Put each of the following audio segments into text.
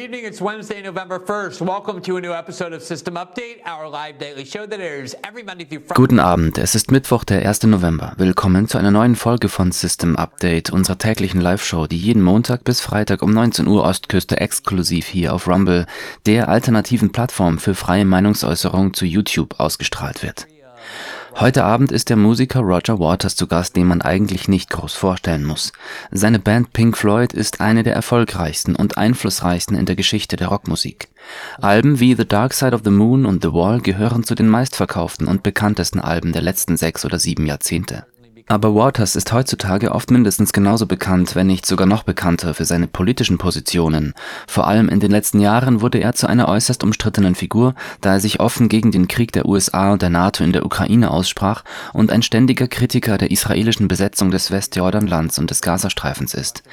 evening. It's Wednesday, November 1st. Welcome to a new episode of System Update, our live daily show that airs every Monday through Friday. Guten Abend, es ist Mittwoch, der 1. November. Willkommen zu einer neuen Folge von System Update, unserer täglichen Live-Show, die jeden Montag bis Freitag um 19 Uhr Ostküste exklusiv hier auf Rumble, der alternativen Plattform für freie Meinungsäußerung zu YouTube, ausgestrahlt wird. Heute Abend ist der Musiker Roger Waters zu Gast, den man eigentlich nicht groß vorstellen muss. Seine Band Pink Floyd ist eine der erfolgreichsten und einflussreichsten in der Geschichte der Rockmusik. Alben wie The Dark Side of the Moon und The Wall gehören zu den meistverkauften und bekanntesten Alben der letzten sechs oder sieben Jahrzehnte. Aber Waters ist heutzutage oft mindestens genauso bekannt, wenn nicht sogar noch bekannter für seine politischen Positionen. Vor allem in den letzten Jahren wurde er zu einer äußerst umstrittenen Figur, da er sich offen gegen den Krieg der USA und der NATO in der Ukraine aussprach und ein ständiger Kritiker der israelischen Besetzung des Westjordanlands und des Gazastreifens ist.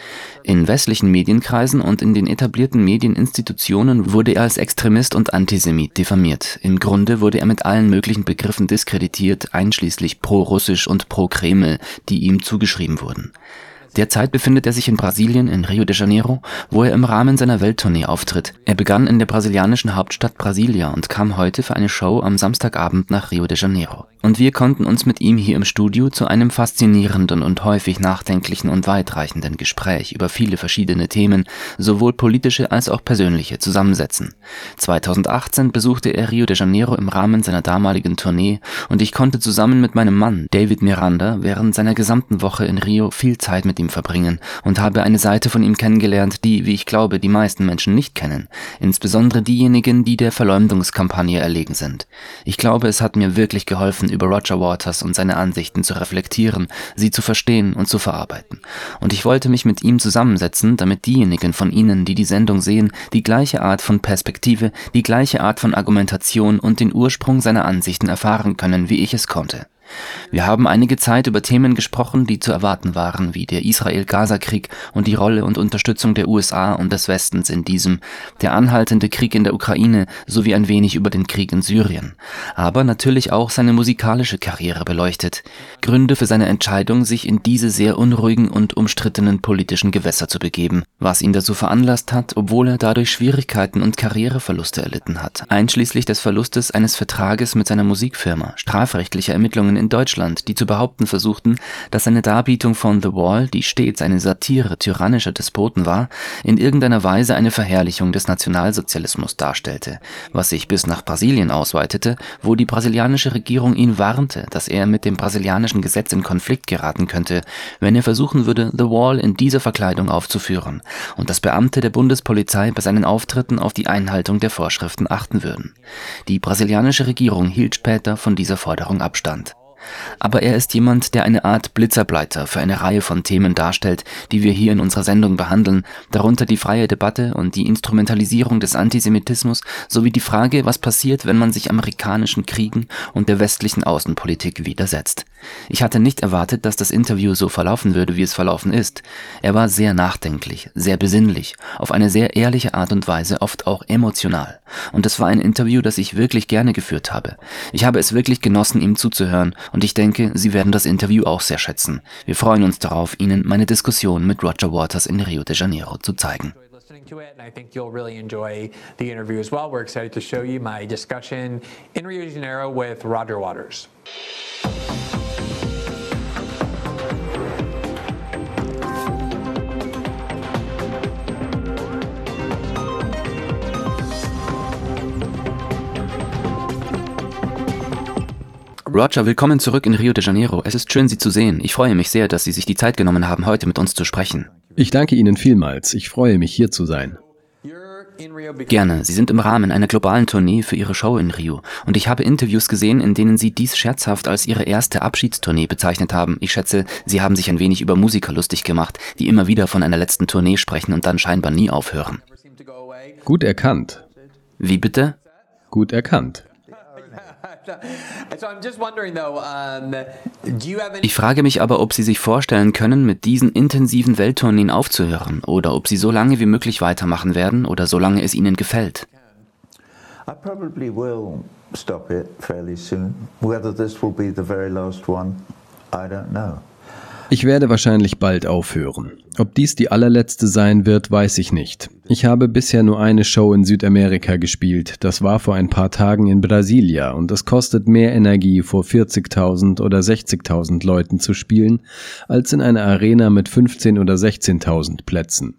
In westlichen Medienkreisen und in den etablierten Medieninstitutionen wurde er als Extremist und Antisemit diffamiert. Im Grunde wurde er mit allen möglichen Begriffen diskreditiert, einschließlich pro-russisch und pro-Kreml Filme, die ihm zugeschrieben wurden. Derzeit befindet er sich in Brasilien, in Rio de Janeiro, wo er im Rahmen seiner Welttournee auftritt. Er begann in der brasilianischen Hauptstadt Brasilia und kam heute für eine Show am Samstagabend nach Rio de Janeiro. Und wir konnten uns mit ihm hier im Studio zu einem faszinierenden und häufig nachdenklichen und weitreichenden Gespräch über viele verschiedene Themen, sowohl politische als auch persönliche, zusammensetzen. 2018 besuchte er Rio de Janeiro im Rahmen seiner damaligen Tournee und ich konnte zusammen mit meinem Mann David Miranda während seiner gesamten Woche in Rio viel Zeit mit ihm ihm verbringen und habe eine Seite von ihm kennengelernt, die, wie ich glaube, die meisten Menschen nicht kennen, insbesondere diejenigen, die der Verleumdungskampagne erlegen sind. Ich glaube, es hat mir wirklich geholfen, über Roger Waters und seine Ansichten zu reflektieren, sie zu verstehen und zu verarbeiten. Und ich wollte mich mit ihm zusammensetzen, damit diejenigen von Ihnen, die die Sendung sehen, die gleiche Art von Perspektive, die gleiche Art von Argumentation und den Ursprung seiner Ansichten erfahren können, wie ich es konnte. Wir haben einige Zeit über Themen gesprochen, die zu erwarten waren, wie der Israel-Gaza-Krieg und die Rolle und Unterstützung der USA und des Westens in diesem, der anhaltende Krieg in der Ukraine sowie ein wenig über den Krieg in Syrien, aber natürlich auch seine musikalische Karriere beleuchtet, Gründe für seine Entscheidung, sich in diese sehr unruhigen und umstrittenen politischen Gewässer zu begeben, was ihn dazu veranlasst hat, obwohl er dadurch Schwierigkeiten und Karriereverluste erlitten hat, einschließlich des Verlustes eines Vertrages mit seiner Musikfirma, strafrechtliche Ermittlungen in Deutschland, die zu behaupten versuchten, dass seine Darbietung von The Wall, die stets eine Satire tyrannischer Despoten war, in irgendeiner Weise eine Verherrlichung des Nationalsozialismus darstellte, was sich bis nach Brasilien ausweitete, wo die brasilianische Regierung ihn warnte, dass er mit dem brasilianischen Gesetz in Konflikt geraten könnte, wenn er versuchen würde, The Wall in dieser Verkleidung aufzuführen, und dass Beamte der Bundespolizei bei seinen Auftritten auf die Einhaltung der Vorschriften achten würden. Die brasilianische Regierung hielt später von dieser Forderung Abstand aber er ist jemand, der eine Art Blitzerbleiter für eine Reihe von Themen darstellt, die wir hier in unserer Sendung behandeln, darunter die freie Debatte und die Instrumentalisierung des Antisemitismus sowie die Frage, was passiert, wenn man sich amerikanischen Kriegen und der westlichen Außenpolitik widersetzt. Ich hatte nicht erwartet, dass das Interview so verlaufen würde, wie es verlaufen ist. Er war sehr nachdenklich, sehr besinnlich, auf eine sehr ehrliche Art und Weise, oft auch emotional. Und es war ein Interview, das ich wirklich gerne geführt habe. Ich habe es wirklich genossen, ihm zuzuhören und ich denke, Sie werden das Interview auch sehr schätzen. Wir freuen uns darauf, Ihnen meine Diskussion mit Roger Waters in Rio de Janeiro zu zeigen. to it, and I think you'll really enjoy the interview as well. We're excited to show you my discussion in Rio de Janeiro with Roger Waters. Roger, willkommen zurück in Rio de Janeiro. Es ist schön, Sie zu sehen. Ich freue mich sehr, dass Sie sich die Zeit genommen haben, heute mit uns zu sprechen. Ich danke Ihnen vielmals. Ich freue mich, hier zu sein. Gerne. Sie sind im Rahmen einer globalen Tournee für Ihre Show in Rio. Und ich habe Interviews gesehen, in denen Sie dies scherzhaft als Ihre erste Abschiedstournee bezeichnet haben. Ich schätze, Sie haben sich ein wenig über Musiker lustig gemacht, die immer wieder von einer letzten Tournee sprechen und dann scheinbar nie aufhören. Gut erkannt. Wie bitte? Gut erkannt. Ich frage mich aber, ob Sie sich vorstellen können, mit diesen intensiven Welttourneen aufzuhören oder ob Sie so lange wie möglich weitermachen werden oder solange es Ihnen gefällt. I probably will stop it fairly soon. Whether this will be the very last one, I don't know. Ich werde wahrscheinlich bald aufhören. Ob dies die allerletzte sein wird, weiß ich nicht. Ich habe bisher nur eine Show in Südamerika gespielt. Das war vor ein paar Tagen in Brasilia und es kostet mehr Energie, vor 40.000 oder 60.000 Leuten zu spielen, als in einer Arena mit 15.000 oder 16.000 Plätzen.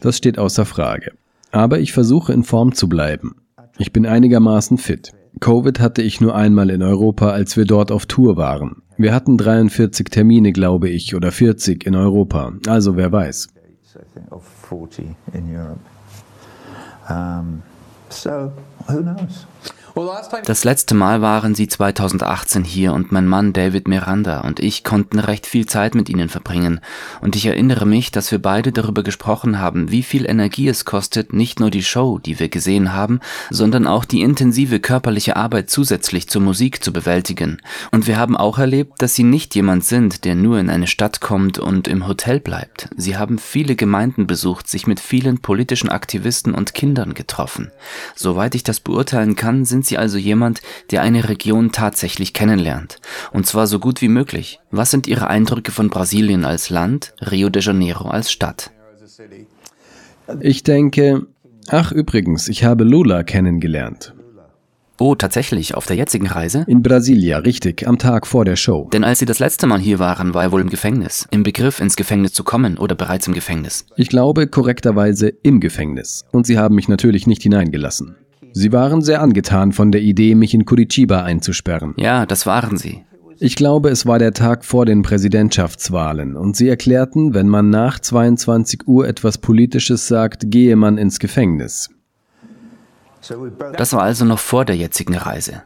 Das steht außer Frage. Aber ich versuche in Form zu bleiben. Ich bin einigermaßen fit. Covid hatte ich nur einmal in Europa, als wir dort auf Tour waren. Wir hatten 43 Termine, glaube ich, oder 40 in Europa. Also wer weiß. so, who knows? Das letzte Mal waren sie 2018 hier und mein Mann David Miranda und ich konnten recht viel Zeit mit ihnen verbringen. Und ich erinnere mich, dass wir beide darüber gesprochen haben, wie viel Energie es kostet, nicht nur die Show, die wir gesehen haben, sondern auch die intensive körperliche Arbeit zusätzlich zur Musik zu bewältigen. Und wir haben auch erlebt, dass sie nicht jemand sind, der nur in eine Stadt kommt und im Hotel bleibt. Sie haben viele Gemeinden besucht, sich mit vielen politischen Aktivisten und Kindern getroffen. Soweit ich das beurteilen kann, sind Sie also jemand, der eine Region tatsächlich kennenlernt. Und zwar so gut wie möglich. Was sind Ihre Eindrücke von Brasilien als Land, Rio de Janeiro als Stadt? Ich denke, ach übrigens, ich habe Lula kennengelernt. Oh, tatsächlich, auf der jetzigen Reise? In Brasilia, richtig, am Tag vor der Show. Denn als Sie das letzte Mal hier waren, war er wohl im Gefängnis. Im Begriff, ins Gefängnis zu kommen oder bereits im Gefängnis? Ich glaube, korrekterweise im Gefängnis. Und Sie haben mich natürlich nicht hineingelassen. Sie waren sehr angetan von der Idee, mich in Curitiba einzusperren. Ja, das waren Sie. Ich glaube, es war der Tag vor den Präsidentschaftswahlen und sie erklärten, wenn man nach 22 Uhr etwas Politisches sagt, gehe man ins Gefängnis. Das war also noch vor der jetzigen Reise.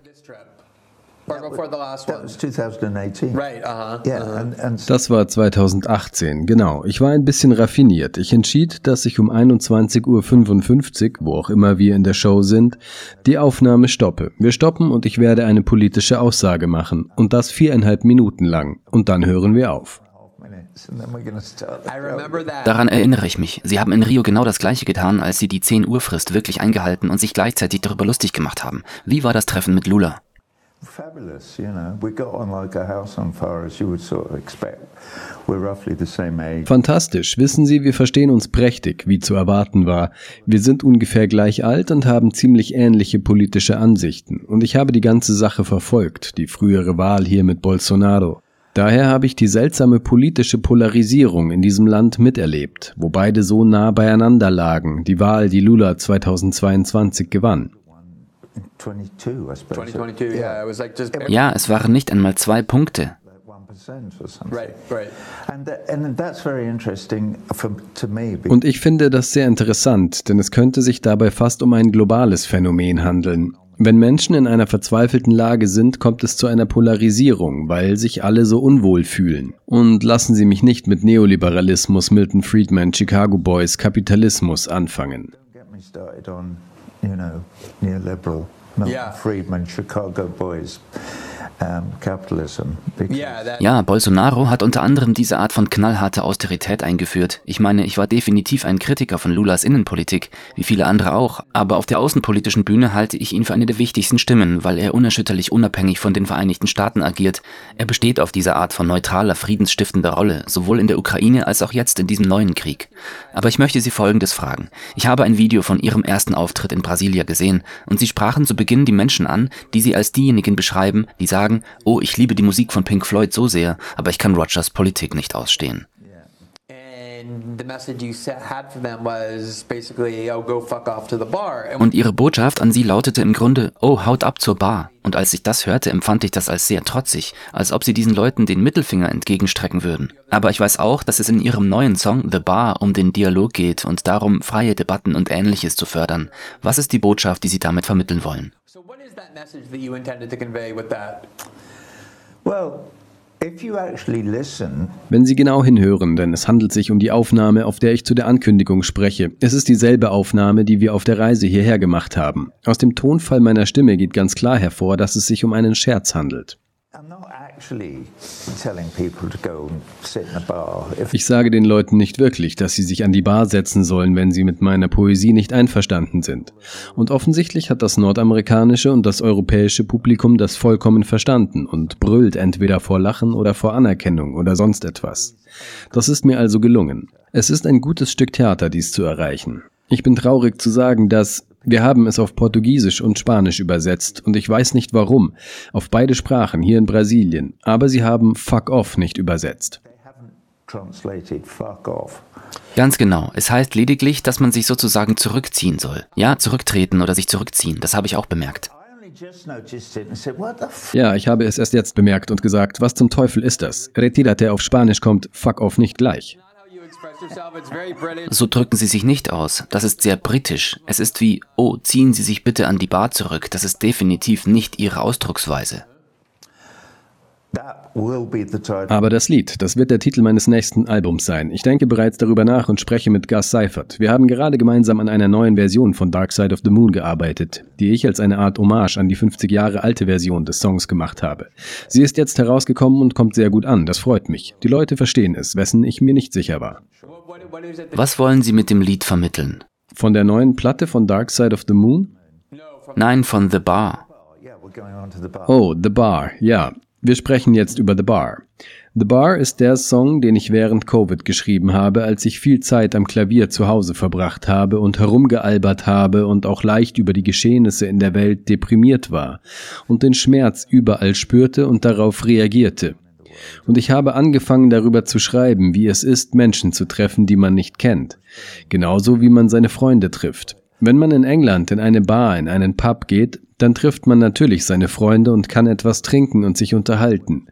Das war 2018, genau. Ich war ein bisschen raffiniert. Ich entschied, dass ich um 21.55 Uhr, wo auch immer wir in der Show sind, die Aufnahme stoppe. Wir stoppen und ich werde eine politische Aussage machen. Und das viereinhalb Minuten lang. Und dann hören wir auf. Daran erinnere ich mich. Sie haben in Rio genau das gleiche getan, als Sie die 10 Uhr Frist wirklich eingehalten und sich gleichzeitig darüber lustig gemacht haben. Wie war das Treffen mit Lula? Fabulous, you know. We got on like a house on fire, as you would sort of expect. We're roughly the same age. Fantastisch. Wissen Sie, wir verstehen uns prächtig, wie zu erwarten war. Wir sind ungefähr gleich alt und haben ziemlich ähnliche politische Ansichten. Und ich habe die ganze Sache verfolgt, die frühere Wahl hier mit Bolsonaro. Daher habe ich die seltsame politische Polarisierung in diesem Land miterlebt, wo beide so nah beieinander lagen, die Wahl, die Lula 2022 gewann. Ja, es waren nicht einmal zwei Punkte. Und ich finde das sehr interessant, denn es könnte sich dabei fast um ein globales Phänomen handeln. Wenn Menschen in einer verzweifelten Lage sind, kommt es zu einer Polarisierung, weil sich alle so unwohl fühlen. Und lassen Sie mich nicht mit Neoliberalismus, Milton Friedman, Chicago Boys, Kapitalismus anfangen. You know, neoliberal Milton yeah. Friedman, Chicago Boys. Ja, Bolsonaro hat unter anderem diese Art von knallharter Austerität eingeführt. Ich meine, ich war definitiv ein Kritiker von Lulas Innenpolitik, wie viele andere auch, aber auf der außenpolitischen Bühne halte ich ihn für eine der wichtigsten Stimmen, weil er unerschütterlich unabhängig von den Vereinigten Staaten agiert. Er besteht auf dieser Art von neutraler, friedensstiftender Rolle, sowohl in der Ukraine als auch jetzt in diesem neuen Krieg. Aber ich möchte Sie Folgendes fragen. Ich habe ein Video von Ihrem ersten Auftritt in Brasilia gesehen und Sie sprachen zu Beginn die Menschen an, die Sie als diejenigen beschreiben, die sagen, sagen, oh, ich liebe die Musik von Pink Floyd so sehr, aber ich kann Rogers Politik nicht ausstehen. Und ihre Botschaft an sie lautete im Grunde, oh, haut ab zur Bar. Und als ich das hörte, empfand ich das als sehr trotzig, als ob sie diesen Leuten den Mittelfinger entgegenstrecken würden. Aber ich weiß auch, dass es in ihrem neuen Song The Bar um den Dialog geht und darum, freie Debatten und ähnliches zu fördern. Was ist die Botschaft, die sie damit vermitteln wollen? So that message that you intended to convey with that? Well, wenn Sie genau hinhören, denn es handelt sich um die Aufnahme, auf der ich zu der Ankündigung spreche. Es ist dieselbe Aufnahme, die wir auf der Reise hierher gemacht haben. Aus dem Tonfall meiner Stimme geht ganz klar hervor, dass es sich um einen Scherz handelt. Ich sage den Leuten nicht wirklich, dass sie sich an die Bar setzen sollen, wenn sie mit meiner Poesie nicht einverstanden sind. Und offensichtlich hat das nordamerikanische und das europäische Publikum das vollkommen verstanden und brüllt entweder vor Lachen oder vor Anerkennung oder sonst etwas. Das ist mir also gelungen. Es ist ein gutes Stück Theater, dies zu erreichen. Ich bin traurig zu sagen, dass wir haben es auf Portugiesisch und Spanisch übersetzt und ich weiß nicht warum, auf beide Sprachen hier in Brasilien, aber sie haben Fuck off nicht übersetzt. Ganz genau. Es heißt lediglich, dass man sich sozusagen zurückziehen soll. Ja, zurücktreten oder sich zurückziehen. Das habe ich auch bemerkt. Ja, ich habe es erst jetzt bemerkt und gesagt, was zum Teufel ist das? Retirate auf Spanisch kommt fuck off nicht gleich. So drücken Sie sich nicht aus. Das ist sehr britisch. Es ist wie, oh, ziehen Sie sich bitte an die Bar zurück. Das ist definitiv nicht Ihre Ausdrucksweise. Aber das Lied, das wird der Titel meines nächsten Albums sein. Ich denke bereits darüber nach und spreche mit Gus Seifert. Wir haben gerade gemeinsam an einer neuen Version von Dark Side of the Moon gearbeitet, die ich als eine Art Hommage an die 50 Jahre alte Version des Songs gemacht habe. Sie ist jetzt herausgekommen und kommt sehr gut an, das freut mich. Die Leute verstehen es, wessen ich mir nicht sicher war. Was wollen Sie mit dem Lied vermitteln? Von der neuen Platte von Dark Side of the Moon? Nein, von The Bar. Oh, The Bar, ja. Wir sprechen jetzt über The Bar. The Bar ist der Song, den ich während Covid geschrieben habe, als ich viel Zeit am Klavier zu Hause verbracht habe und herumgealbert habe und auch leicht über die Geschehnisse in der Welt deprimiert war und den Schmerz überall spürte und darauf reagierte. Und ich habe angefangen darüber zu schreiben, wie es ist, Menschen zu treffen, die man nicht kennt. Genauso wie man seine Freunde trifft. Wenn man in England in eine Bar, in einen Pub geht, dann trifft man natürlich seine Freunde und kann etwas trinken und sich unterhalten.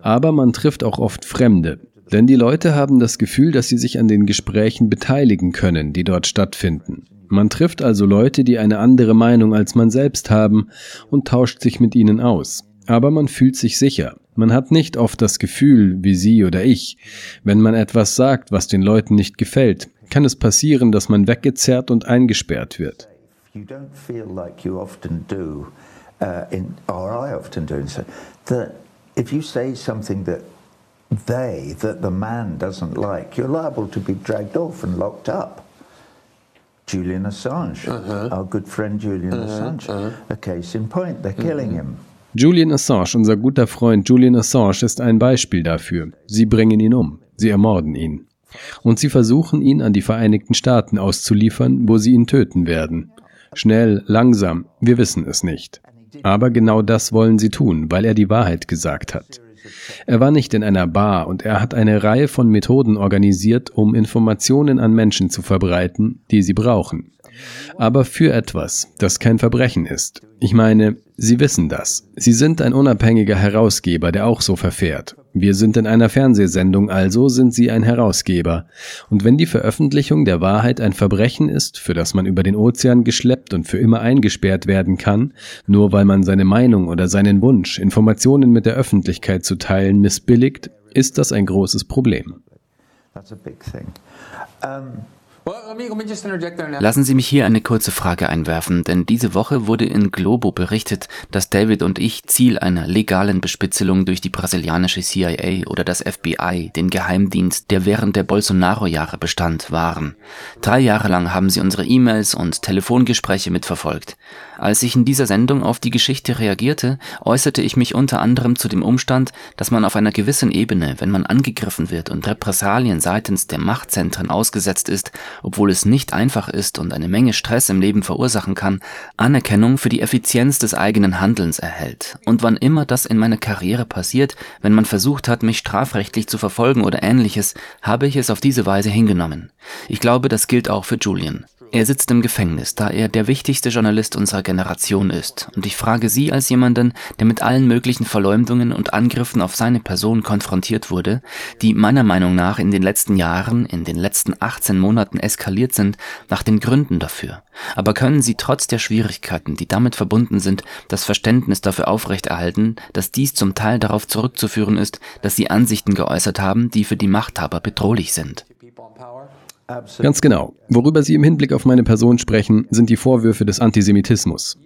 Aber man trifft auch oft Fremde. Denn die Leute haben das Gefühl, dass sie sich an den Gesprächen beteiligen können, die dort stattfinden. Man trifft also Leute, die eine andere Meinung als man selbst haben und tauscht sich mit ihnen aus. Aber man fühlt sich sicher. Man hat nicht oft das Gefühl, wie Sie oder ich, wenn man etwas sagt, was den Leuten nicht gefällt, kann es passieren, dass man weggezerrt und eingesperrt wird you don't feel like you often do, uh, in, or I often do, so that if you say something that they, that the man doesn't like, you're liable to be dragged off and locked up. Julian Assange, uh -huh. our good friend Julian uh -huh. Assange, -huh. a case in point, they're killing mm-hmm. him. Julian Assange, unser guter Freund Julian Assange, ist ein Beispiel dafür. Sie bringen ihn um, sie ermorden ihn. Und sie versuchen ihn an die Vereinigten Staaten auszuliefern, wo sie ihn töten werden. Schnell, langsam, wir wissen es nicht. Aber genau das wollen sie tun, weil er die Wahrheit gesagt hat. Er war nicht in einer Bar und er hat eine Reihe von Methoden organisiert, um Informationen an Menschen zu verbreiten, die sie brauchen. Aber für etwas, das kein Verbrechen ist. Ich meine, Sie wissen das. Sie sind ein unabhängiger Herausgeber, der auch so verfährt. Wir sind in einer Fernsehsendung, also sind Sie ein Herausgeber. Und wenn die Veröffentlichung der Wahrheit ein Verbrechen ist, für das man über den Ozean geschleppt und für immer eingesperrt werden kann, nur weil man seine Meinung oder seinen Wunsch, Informationen mit der Öffentlichkeit zu teilen, missbilligt, ist das ein großes Problem. That's a big thing. Um Lassen Sie mich hier eine kurze Frage einwerfen, denn diese Woche wurde in Globo berichtet, dass David und ich Ziel einer legalen Bespitzelung durch die brasilianische CIA oder das FBI, den Geheimdienst, der während der Bolsonaro-Jahre bestand, waren. Drei Jahre lang haben sie unsere E-Mails und Telefongespräche mitverfolgt. Als ich in dieser Sendung auf die Geschichte reagierte, äußerte ich mich unter anderem zu dem Umstand, dass man auf einer gewissen Ebene, wenn man angegriffen wird und Repressalien seitens der Machtzentren ausgesetzt ist, obwohl es nicht einfach ist und eine Menge Stress im Leben verursachen kann, Anerkennung für die Effizienz des eigenen Handelns erhält. Und wann immer das in meiner Karriere passiert, wenn man versucht hat, mich strafrechtlich zu verfolgen oder ähnliches, habe ich es auf diese Weise hingenommen. Ich glaube, das gilt auch für Julian. Er sitzt im Gefängnis, da er der wichtigste Journalist unserer Generation ist. Und ich frage Sie als jemanden, der mit allen möglichen Verleumdungen und Angriffen auf seine Person konfrontiert wurde, die meiner Meinung nach in den letzten Jahren, in den letzten 18 Monaten eskaliert sind, nach den Gründen dafür. Aber können Sie trotz der Schwierigkeiten, die damit verbunden sind, das Verständnis dafür aufrechterhalten, dass dies zum Teil darauf zurückzuführen ist, dass Sie Ansichten geäußert haben, die für die Machthaber bedrohlich sind? Ganz genau. Worüber Sie im Hinblick auf meine Person sprechen, sind die Vorwürfe des Antisemitismus.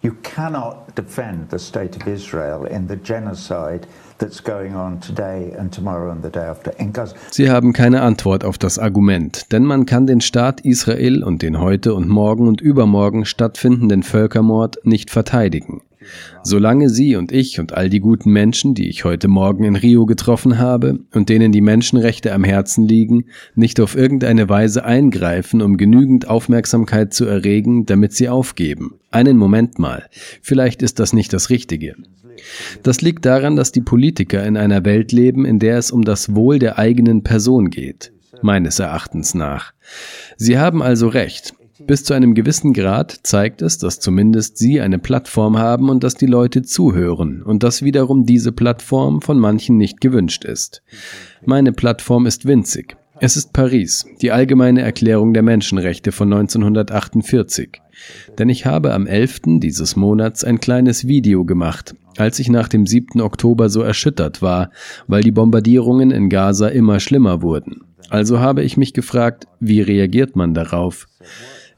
You cannot defend the state of Israel in the genocide that's going on today and tomorrow and the day after in Gaza. Sie haben keine Antwort auf das Argument, denn man kann den Staat Israel und den heute und morgen und übermorgen stattfindenden Völkermord nicht verteidigen. Solange Sie und ich und all die guten Menschen, die ich heute Morgen in Rio getroffen habe und denen die Menschenrechte am Herzen liegen, nicht auf irgendeine Weise eingreifen, um genügend Aufmerksamkeit zu erregen, damit sie aufgeben. Einen Moment mal, vielleicht ist das nicht das Richtige. Das liegt daran, dass die Politiker in einer Welt leben, in der es um das Wohl der eigenen Person geht, meines Erachtens nach. Sie haben also recht. Bis zu einem gewissen Grad zeigt es, dass zumindest Sie eine Plattform haben und dass die Leute zuhören und dass wiederum diese Plattform von manchen nicht gewünscht ist. Meine Plattform ist winzig. Es ist Paris, die Allgemeine Erklärung der Menschenrechte von 1948. Denn ich habe am 11. dieses Monats ein kleines Video gemacht, als ich nach dem 7. Oktober so erschüttert war, weil die Bombardierungen in Gaza immer schlimmer wurden. Also habe ich mich gefragt, wie reagiert man darauf?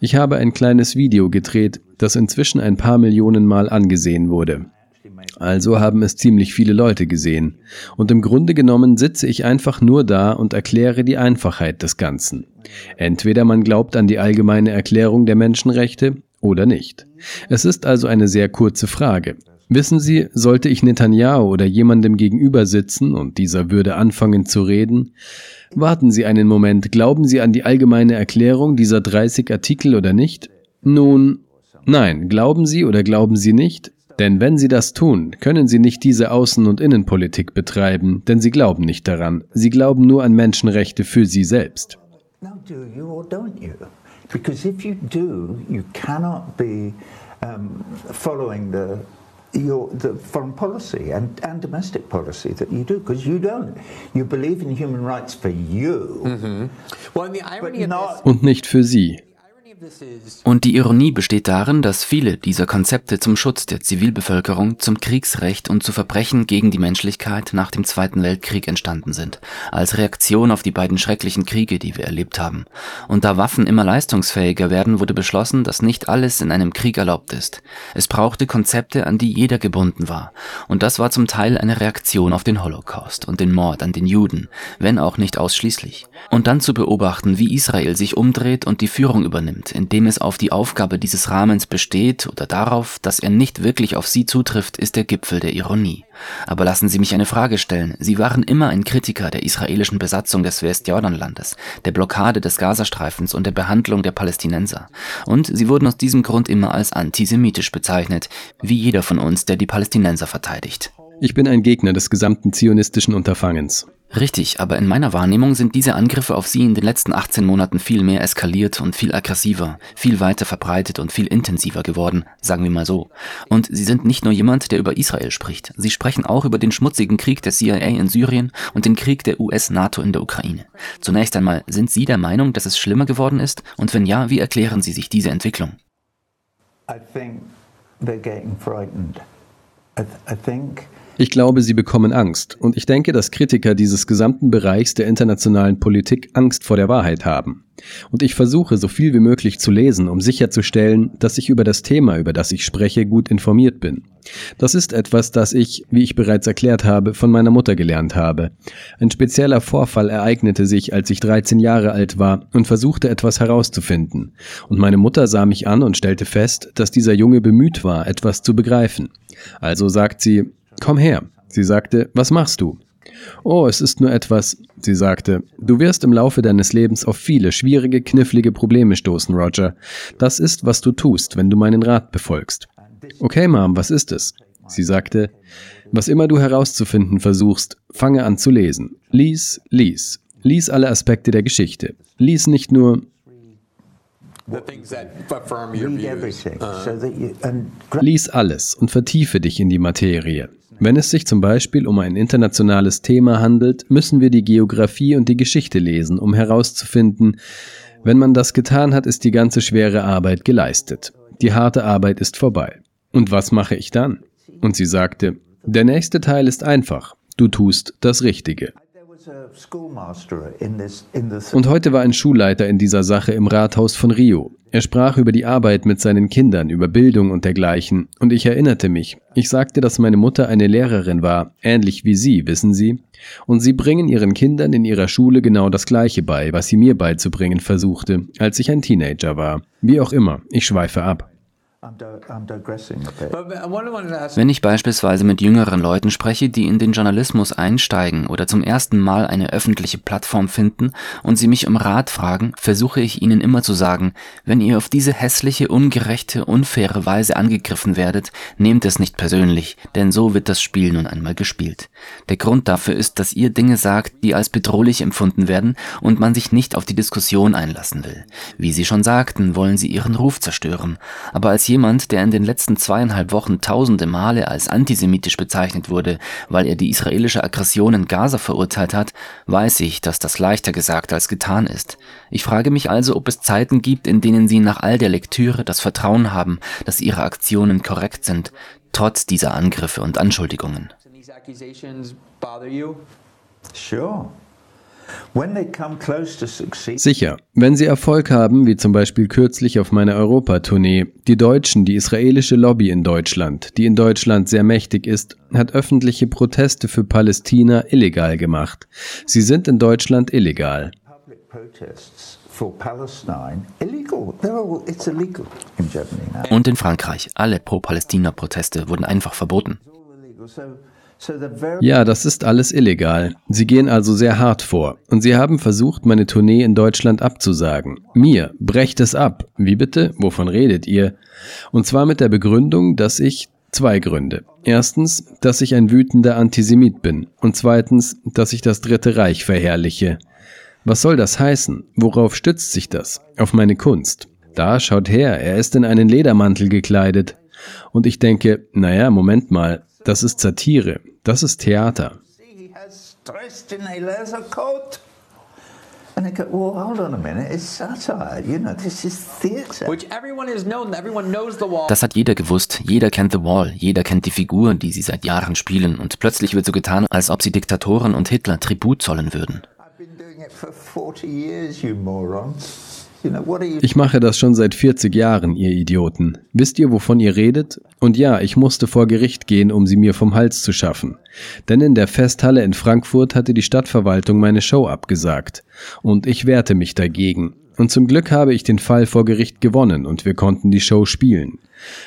Ich habe ein kleines Video gedreht, das inzwischen ein paar Millionen Mal angesehen wurde. Also haben es ziemlich viele Leute gesehen. Und im Grunde genommen sitze ich einfach nur da und erkläre die Einfachheit des Ganzen. Entweder man glaubt an die allgemeine Erklärung der Menschenrechte oder nicht. Es ist also eine sehr kurze Frage. Wissen Sie, sollte ich Netanyahu oder jemandem gegenüber sitzen und dieser würde anfangen zu reden, warten Sie einen Moment, glauben Sie an die allgemeine Erklärung dieser 30 Artikel oder nicht? Nun, nein, glauben Sie oder glauben Sie nicht? Denn wenn Sie das tun, können Sie nicht diese Außen- und Innenpolitik betreiben, denn Sie glauben nicht daran. Sie glauben nur an Menschenrechte für Sie selbst. Because if you do, you cannot be um, following the your the foreign policy and, and domestic policy that you do because you don't. You believe in human rights for you, Well, and the irony but of not Und nicht für Sie. Und die Ironie besteht darin, dass viele dieser Konzepte zum Schutz der Zivilbevölkerung, zum Kriegsrecht und zu Verbrechen gegen die Menschlichkeit nach dem Zweiten Weltkrieg entstanden sind, als Reaktion auf die beiden schrecklichen Kriege, die wir erlebt haben. Und da Waffen immer leistungsfähiger werden, wurde beschlossen, dass nicht alles in einem Krieg erlaubt ist. Es brauchte Konzepte, an die jeder gebunden war. Und das war zum Teil eine Reaktion auf den Holocaust und den Mord an den Juden, wenn auch nicht ausschließlich. Und dann zu beobachten, wie Israel sich umdreht und die Führung übernimmt, indem es auf die Aufgabe dieses Rahmens besteht oder darauf, dass er nicht wirklich auf sie zutrifft, ist der Gipfel der Ironie. Aber lassen Sie mich eine Frage stellen. Sie waren immer ein Kritiker der israelischen Besatzung des Westjordanlandes, der Blockade des Gazastreifens und der Behandlung der Palästinenser. Und Sie wurden aus diesem Grund immer als antisemitisch bezeichnet, wie jeder von uns, der die Palästinenser verteidigt. Ich bin ein Gegner des gesamten zionistischen Unterfangens. Richtig, aber in meiner Wahrnehmung sind diese Angriffe auf sie in den letzten 18 Monaten viel mehr eskaliert und viel aggressiver, viel weiter verbreitet und viel intensiver geworden, sagen wir mal so. Und sie sind nicht nur jemand, der über Israel spricht. Sie sprechen auch über den schmutzigen Krieg der CIA in Syrien und den Krieg der US-NATO in der Ukraine. Zunächst einmal, sind Sie der Meinung, dass es schlimmer geworden ist? Und wenn ja, wie erklären Sie sich diese Entwicklung? I think they're getting frightened. I, th- I think Ich glaube, sie bekommen Angst. Und ich denke, dass Kritiker dieses gesamten Bereichs der internationalen Politik Angst vor der Wahrheit haben. Und ich versuche, so viel wie möglich zu lesen, um sicherzustellen, dass ich über das Thema, über das ich spreche, gut informiert bin. Das ist etwas, das ich, wie ich bereits erklärt habe, von meiner Mutter gelernt habe. Ein spezieller Vorfall ereignete sich, als ich 13 Jahre alt war und versuchte etwas herauszufinden. Und meine Mutter sah mich an und stellte fest, dass dieser Junge bemüht war, etwas zu begreifen. Also sagt sie, Komm her. Sie sagte, was machst du? Oh, es ist nur etwas, sie sagte, du wirst im Laufe deines Lebens auf viele schwierige, knifflige Probleme stoßen, Roger. Das ist, was du tust, wenn du meinen Rat befolgst. Okay, Mom, was ist es? Sie sagte, was immer du herauszufinden versuchst, fange an zu lesen. Lies, lies. Lies alle Aspekte der Geschichte. Lies nicht nur, Lies alles und vertiefe dich in die Materie. Wenn es sich zum Beispiel um ein internationales Thema handelt, müssen wir die Geographie und die Geschichte lesen, um herauszufinden, wenn man das getan hat, ist die ganze schwere Arbeit geleistet. Die harte Arbeit ist vorbei. Und was mache ich dann? Und sie sagte, der nächste Teil ist einfach. Du tust das Richtige. Und heute war ein Schulleiter in dieser Sache im Rathaus von Rio. Er sprach über die Arbeit mit seinen Kindern, über Bildung und dergleichen. Und ich erinnerte mich. Ich sagte, dass meine Mutter eine Lehrerin war, ähnlich wie Sie, wissen Sie. Und Sie bringen Ihren Kindern in Ihrer Schule genau das Gleiche bei, was sie mir beizubringen versuchte, als ich ein Teenager war. Wie auch immer, ich schweife ab. Wenn ich beispielsweise mit jüngeren Leuten spreche, die in den Journalismus einsteigen oder zum ersten Mal eine öffentliche Plattform finden und sie mich um Rat fragen, versuche ich ihnen immer zu sagen, wenn ihr auf diese hässliche, ungerechte, unfaire Weise angegriffen werdet, nehmt es nicht persönlich, denn so wird das Spiel nun einmal gespielt. Der Grund dafür ist, dass ihr Dinge sagt, die als bedrohlich empfunden werden und man sich nicht auf die Diskussion einlassen will. Wie Sie schon sagten, wollen sie ihren Ruf zerstören, aber als jemand, der in den letzten zweieinhalb Wochen tausende Male als antisemitisch bezeichnet wurde, weil er die israelische Aggression in Gaza verurteilt hat, weiß ich, dass das leichter gesagt als getan ist. Ich frage mich also, ob es Zeiten gibt, in denen Sie nach all der Lektüre das Vertrauen haben, dass Ihre Aktionen korrekt sind, trotz dieser Angriffe und Anschuldigungen. Sure. Sicher, wenn sie Erfolg haben, wie zum Beispiel kürzlich auf meiner Europatournee, die Deutschen, die israelische Lobby in Deutschland, die in Deutschland sehr mächtig ist, hat öffentliche Proteste für Palästina illegal gemacht. Sie sind in Deutschland illegal. Und in Frankreich, alle Pro-Palästina-Proteste wurden einfach verboten. Ja, das ist alles illegal. Sie gehen also sehr hart vor. Und sie haben versucht, meine Tournee in Deutschland abzusagen. Mir, brecht es ab. Wie bitte? Wovon redet ihr? Und zwar mit der Begründung, dass ich Zwei Gründe. Erstens, dass ich ein wütender Antisemit bin. Und zweitens, dass ich das Dritte Reich verherrliche. Was soll das heißen? Worauf stützt sich das? Auf meine Kunst. Da, schaut her, er ist in einen Ledermantel gekleidet. Und ich denke, naja, Moment mal, das ist Satire. Das ist Theater. Das hat jeder gewusst. Jeder kennt The Wall. Jeder kennt die Figur, die sie seit Jahren spielen. Und plötzlich wird so getan, als ob sie Diktatoren und Hitler Tribut zollen würden. I've been doing it for 40 years, you morons. Ich mache das schon seit 40 Jahren, ihr Idioten. Wisst ihr, wovon ihr redet? Und ja, ich musste vor Gericht gehen, um sie mir vom Hals zu schaffen. Denn in der Festhalle in Frankfurt hatte die Stadtverwaltung meine Show abgesagt. Und ich wehrte mich dagegen. Und zum Glück habe ich den Fall vor Gericht gewonnen und wir konnten die Show spielen.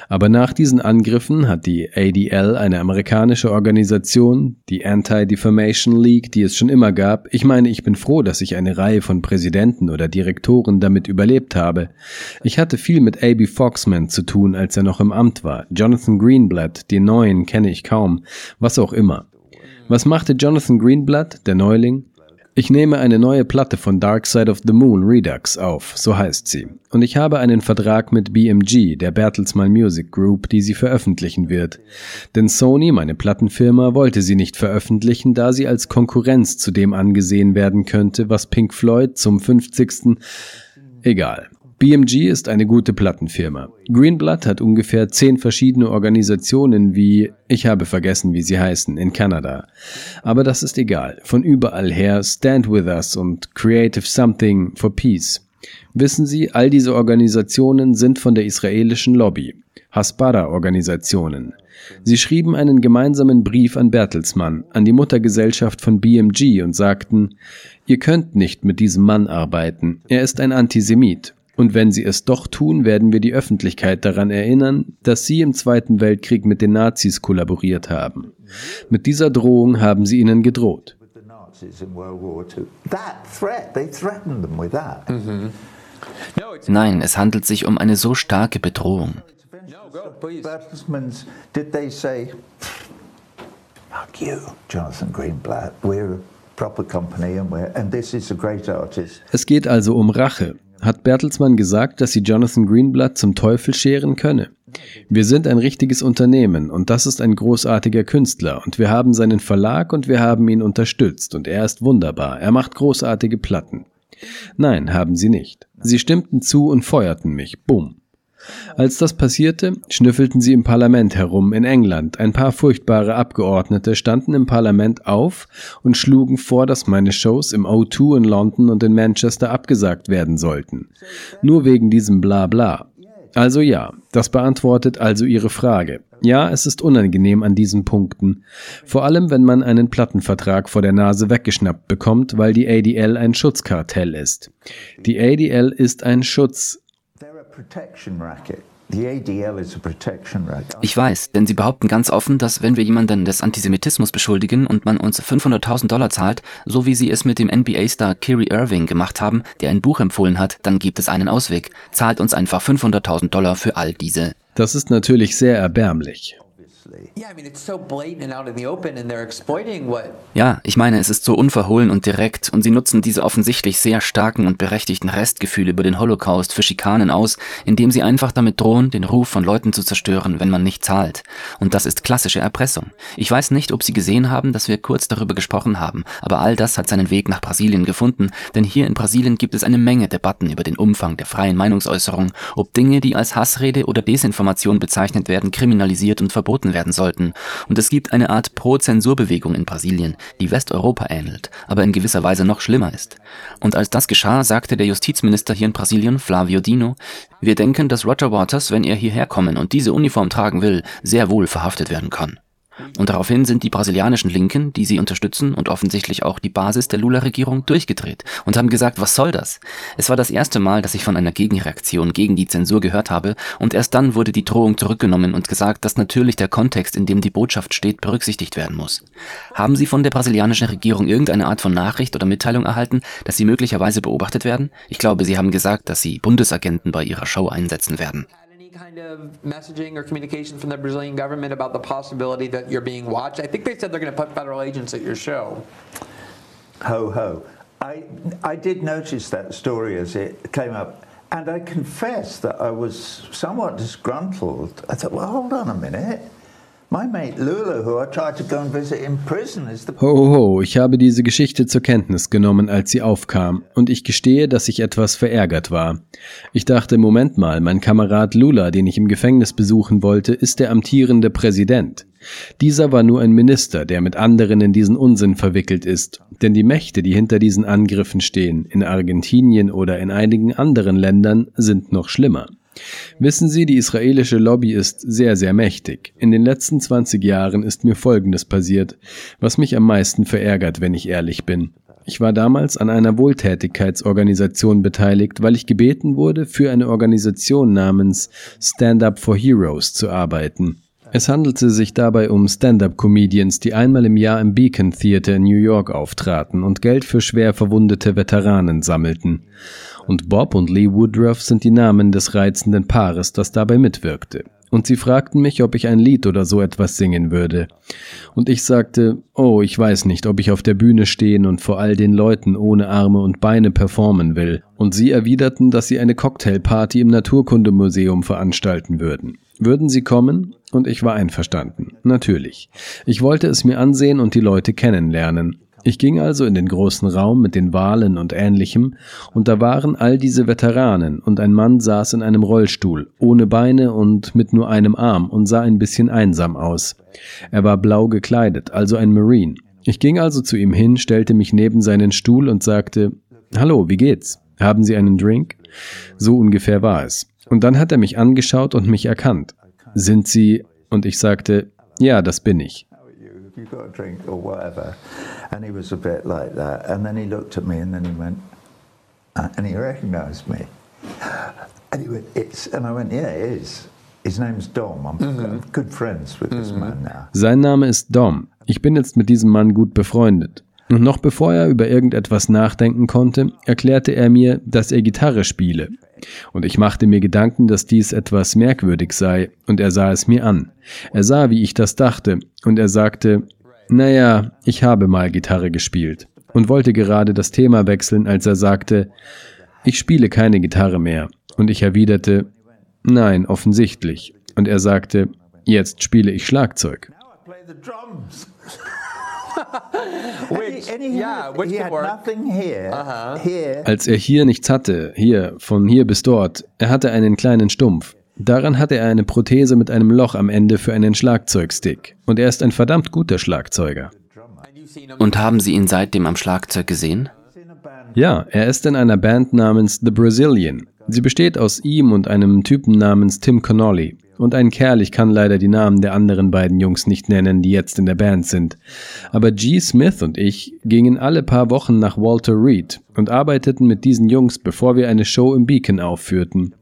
Aber nach diesen Angriffen hat die ADL, eine amerikanische Organisation, die Anti-Defamation League, die es schon immer gab, ich meine, ich bin froh, dass ich eine Reihe von Präsidenten oder Direktoren damit überlebt habe. Ich hatte viel mit A.B. Foxman zu tun, als er noch im Amt war. Jonathan Greenblatt, den neuen kenne ich kaum, was auch immer. Was machte Jonathan Greenblatt, der Neuling? Ich nehme eine neue Platte von Dark Side of the Moon Redux auf, so heißt sie. Und ich habe einen Vertrag mit BMG, der Bertelsmann Music Group, die sie veröffentlichen wird. Denn Sony, meine Plattenfirma, wollte sie nicht veröffentlichen, da sie als Konkurrenz zu dem angesehen werden könnte, was Pink Floyd zum 50. Egal. BMG ist eine gute Plattenfirma. Greenblood hat ungefähr zehn verschiedene Organisationen wie, ich habe vergessen, wie sie heißen, in Kanada. Aber das ist egal. Von überall her Stand With Us und Creative Something for Peace. Wissen Sie, all diese Organisationen sind von der israelischen Lobby, Hasbara-Organisationen. Sie schrieben einen gemeinsamen Brief an Bertelsmann, an die Muttergesellschaft von BMG und sagten, ihr könnt nicht mit diesem Mann arbeiten, er ist ein Antisemit. Und wenn sie es doch tun, werden wir die Öffentlichkeit daran erinnern, dass sie im Zweiten Weltkrieg mit den Nazis kollaboriert haben. Mit dieser Drohung haben sie ihnen gedroht. Nein, es handelt sich um eine so starke Bedrohung. Es geht also um Rache hat Bertelsmann gesagt, dass sie Jonathan Greenblatt zum Teufel scheren könne. Wir sind ein richtiges Unternehmen und das ist ein großartiger Künstler und wir haben seinen Verlag und wir haben ihn unterstützt und er ist wunderbar, er macht großartige Platten. Nein, haben sie nicht. Sie stimmten zu und feuerten mich. Bumm. Als das passierte, schnüffelten sie im Parlament herum in England. Ein paar furchtbare Abgeordnete standen im Parlament auf und schlugen vor, dass meine Shows im O2 in London und in Manchester abgesagt werden sollten. Nur wegen diesem Blabla. Also ja, das beantwortet also Ihre Frage. Ja, es ist unangenehm an diesen Punkten. Vor allem, wenn man einen Plattenvertrag vor der Nase weggeschnappt bekommt, weil die ADL ein Schutzkartell ist. Die ADL ist ein Schutz. Ich weiß, denn sie behaupten ganz offen, dass wenn wir jemanden des Antisemitismus beschuldigen und man uns 500.000 Dollar zahlt, so wie sie es mit dem NBA-Star Kyrie Irving gemacht haben, der ein Buch empfohlen hat, dann gibt es einen Ausweg. Zahlt uns einfach 500.000 Dollar für all diese. Das ist natürlich sehr erbärmlich. Yeah, I mean, it's so blatant and out in the open, and they're exploiting what Ja, ich meine, es ist so unverhohlen und direkt und sie nutzen diese offensichtlich sehr starken und berechtigten Restgefühle über den Holocaust für Schikanen aus, indem sie einfach damit drohen, den Ruf von Leuten zu zerstören, wenn man nicht zahlt. Und das ist klassische Erpressung. Ich weiß nicht, ob Sie gesehen haben, dass wir kurz darüber gesprochen haben, aber all das hat seinen Weg nach Brasilien gefunden, denn hier in Brasilien gibt es eine Menge Debatten über den Umfang der freien Meinungsäußerung, ob Dinge, die als Hassrede oder Desinformation bezeichnet werden, kriminalisiert und verboten werden sollten. Und es gibt eine Art Pro-Zensur-Bewegung in Brasilien, die Westeuropa ähnelt, aber in gewisser Weise noch schlimmer ist. Und als das geschah, sagte der Justizminister hier in Brasilien, Flavio Dino, wir denken, dass Roger Waters, wenn er hierher kommen und diese Uniform tragen will, sehr wohl verhaftet werden kann. Und daraufhin sind die brasilianischen Linken, die sie unterstützen und offensichtlich auch die Basis der Lula-Regierung durchgedreht und haben gesagt, was soll das? Es war das erste Mal, dass ich von einer Gegenreaktion gegen die Zensur gehört habe und erst dann wurde die Drohung zurückgenommen und gesagt, dass natürlich der Kontext, in dem die Botschaft steht, berücksichtigt werden muss. Haben Sie von der brasilianischen Regierung irgendeine Art von Nachricht oder Mitteilung erhalten, dass Sie möglicherweise beobachtet werden? Ich glaube, Sie haben gesagt, dass Sie Bundesagenten bei Ihrer Show einsetzen werden. Kind of messaging or communication from the Brazilian government about the possibility that you're being watched? I think they said they're going to put federal agents at your show. Ho ho. I I did notice that story as it came up, and I confess that I was somewhat disgruntled. I thought, well, hold on a minute. Ho, ich habe diese Geschichte zur Kenntnis genommen, als sie aufkam, und ich gestehe, dass ich etwas verärgert war. Ich dachte, Moment mal, mein Kamerad Lula, den ich im Gefängnis besuchen wollte, ist der amtierende Präsident. Dieser war nur ein Minister, der mit anderen in diesen Unsinn verwickelt ist, denn die Mächte, die hinter diesen Angriffen stehen, in Argentinien oder in einigen anderen Ländern, sind noch schlimmer. Wissen Sie, die israelische Lobby ist sehr, sehr mächtig. In den letzten 20 Jahren ist mir Folgendes passiert, was mich am meisten verärgert, wenn ich ehrlich bin. Ich war damals an einer Wohltätigkeitsorganisation beteiligt, weil ich gebeten wurde, für eine Organisation namens Stand Up for Heroes zu arbeiten. Es handelte sich dabei um Stand-up-Comedians, die einmal im Jahr im Beacon Theater in New York auftraten und Geld für schwer verwundete Veteranen sammelten. Und Bob und Lee Woodruff sind die Namen des reizenden Paares, das dabei mitwirkte. Und sie fragten mich, ob ich ein Lied oder so etwas singen würde. Und ich sagte, oh, ich weiß nicht, ob ich auf der Bühne stehen und vor all den Leuten ohne Arme und Beine performen will. Und sie erwiderten, dass sie eine Cocktailparty im Naturkundemuseum veranstalten würden. Würden sie kommen? Und ich war einverstanden. Natürlich. Ich wollte es mir ansehen und die Leute kennenlernen. Ich ging also in den großen Raum mit den Wahlen und ähnlichem, und da waren all diese Veteranen, und ein Mann saß in einem Rollstuhl, ohne Beine und mit nur einem Arm und sah ein bisschen einsam aus. Er war blau gekleidet, also ein Marine. Ich ging also zu ihm hin, stellte mich neben seinen Stuhl und sagte, Hallo, wie geht's? Haben Sie einen Drink? So ungefähr war es. Und dann hat er mich angeschaut und mich erkannt. Sind Sie? Und ich sagte, ja, das bin ich. How are you? Have you got a drink or whatever? And he was a bit like that. And then he looked at me and then he went, and he recognised me. And he went, it's, and I went, yeah, it is. His name's Dom. I'm, I'm good friends with this man now. Sein Name ist Dom. Ich bin jetzt mit diesem Mann gut befreundet. Und noch bevor er über irgendetwas nachdenken konnte, erklärte er mir, dass er Gitarre spiele. Und ich machte mir Gedanken, dass dies etwas merkwürdig sei, und er sah es mir an. Er sah, wie ich das dachte, und er sagte, naja, ich habe mal Gitarre gespielt, und wollte gerade das Thema wechseln, als er sagte, ich spiele keine Gitarre mehr. Und ich erwiderte, nein, offensichtlich. Und er sagte, jetzt spiele ich Schlagzeug. Which, yeah, he had nothing here. Here. Als er hier nichts hatte, hier, von hier bis dort, er hatte einen kleinen Stumpf. Daran hatte er eine Prothese mit einem Loch am Ende für einen Schlagzeugstick. Und er ist ein verdammt guter Schlagzeuger. Und haben Sie ihn seitdem am Schlagzeug gesehen? Ja, er ist in einer Band namens The Brazilian. Sie besteht aus ihm und einem Typen namens Tim Connolly. Und ein Kerl, ich kann leider die Namen der anderen beiden Jungs nicht nennen, die jetzt in der Band sind. Aber G. Smith und ich gingen alle paar Wochen nach Walter Reed und arbeiteten mit diesen Jungs, bevor wir eine Show im Beacon aufführten.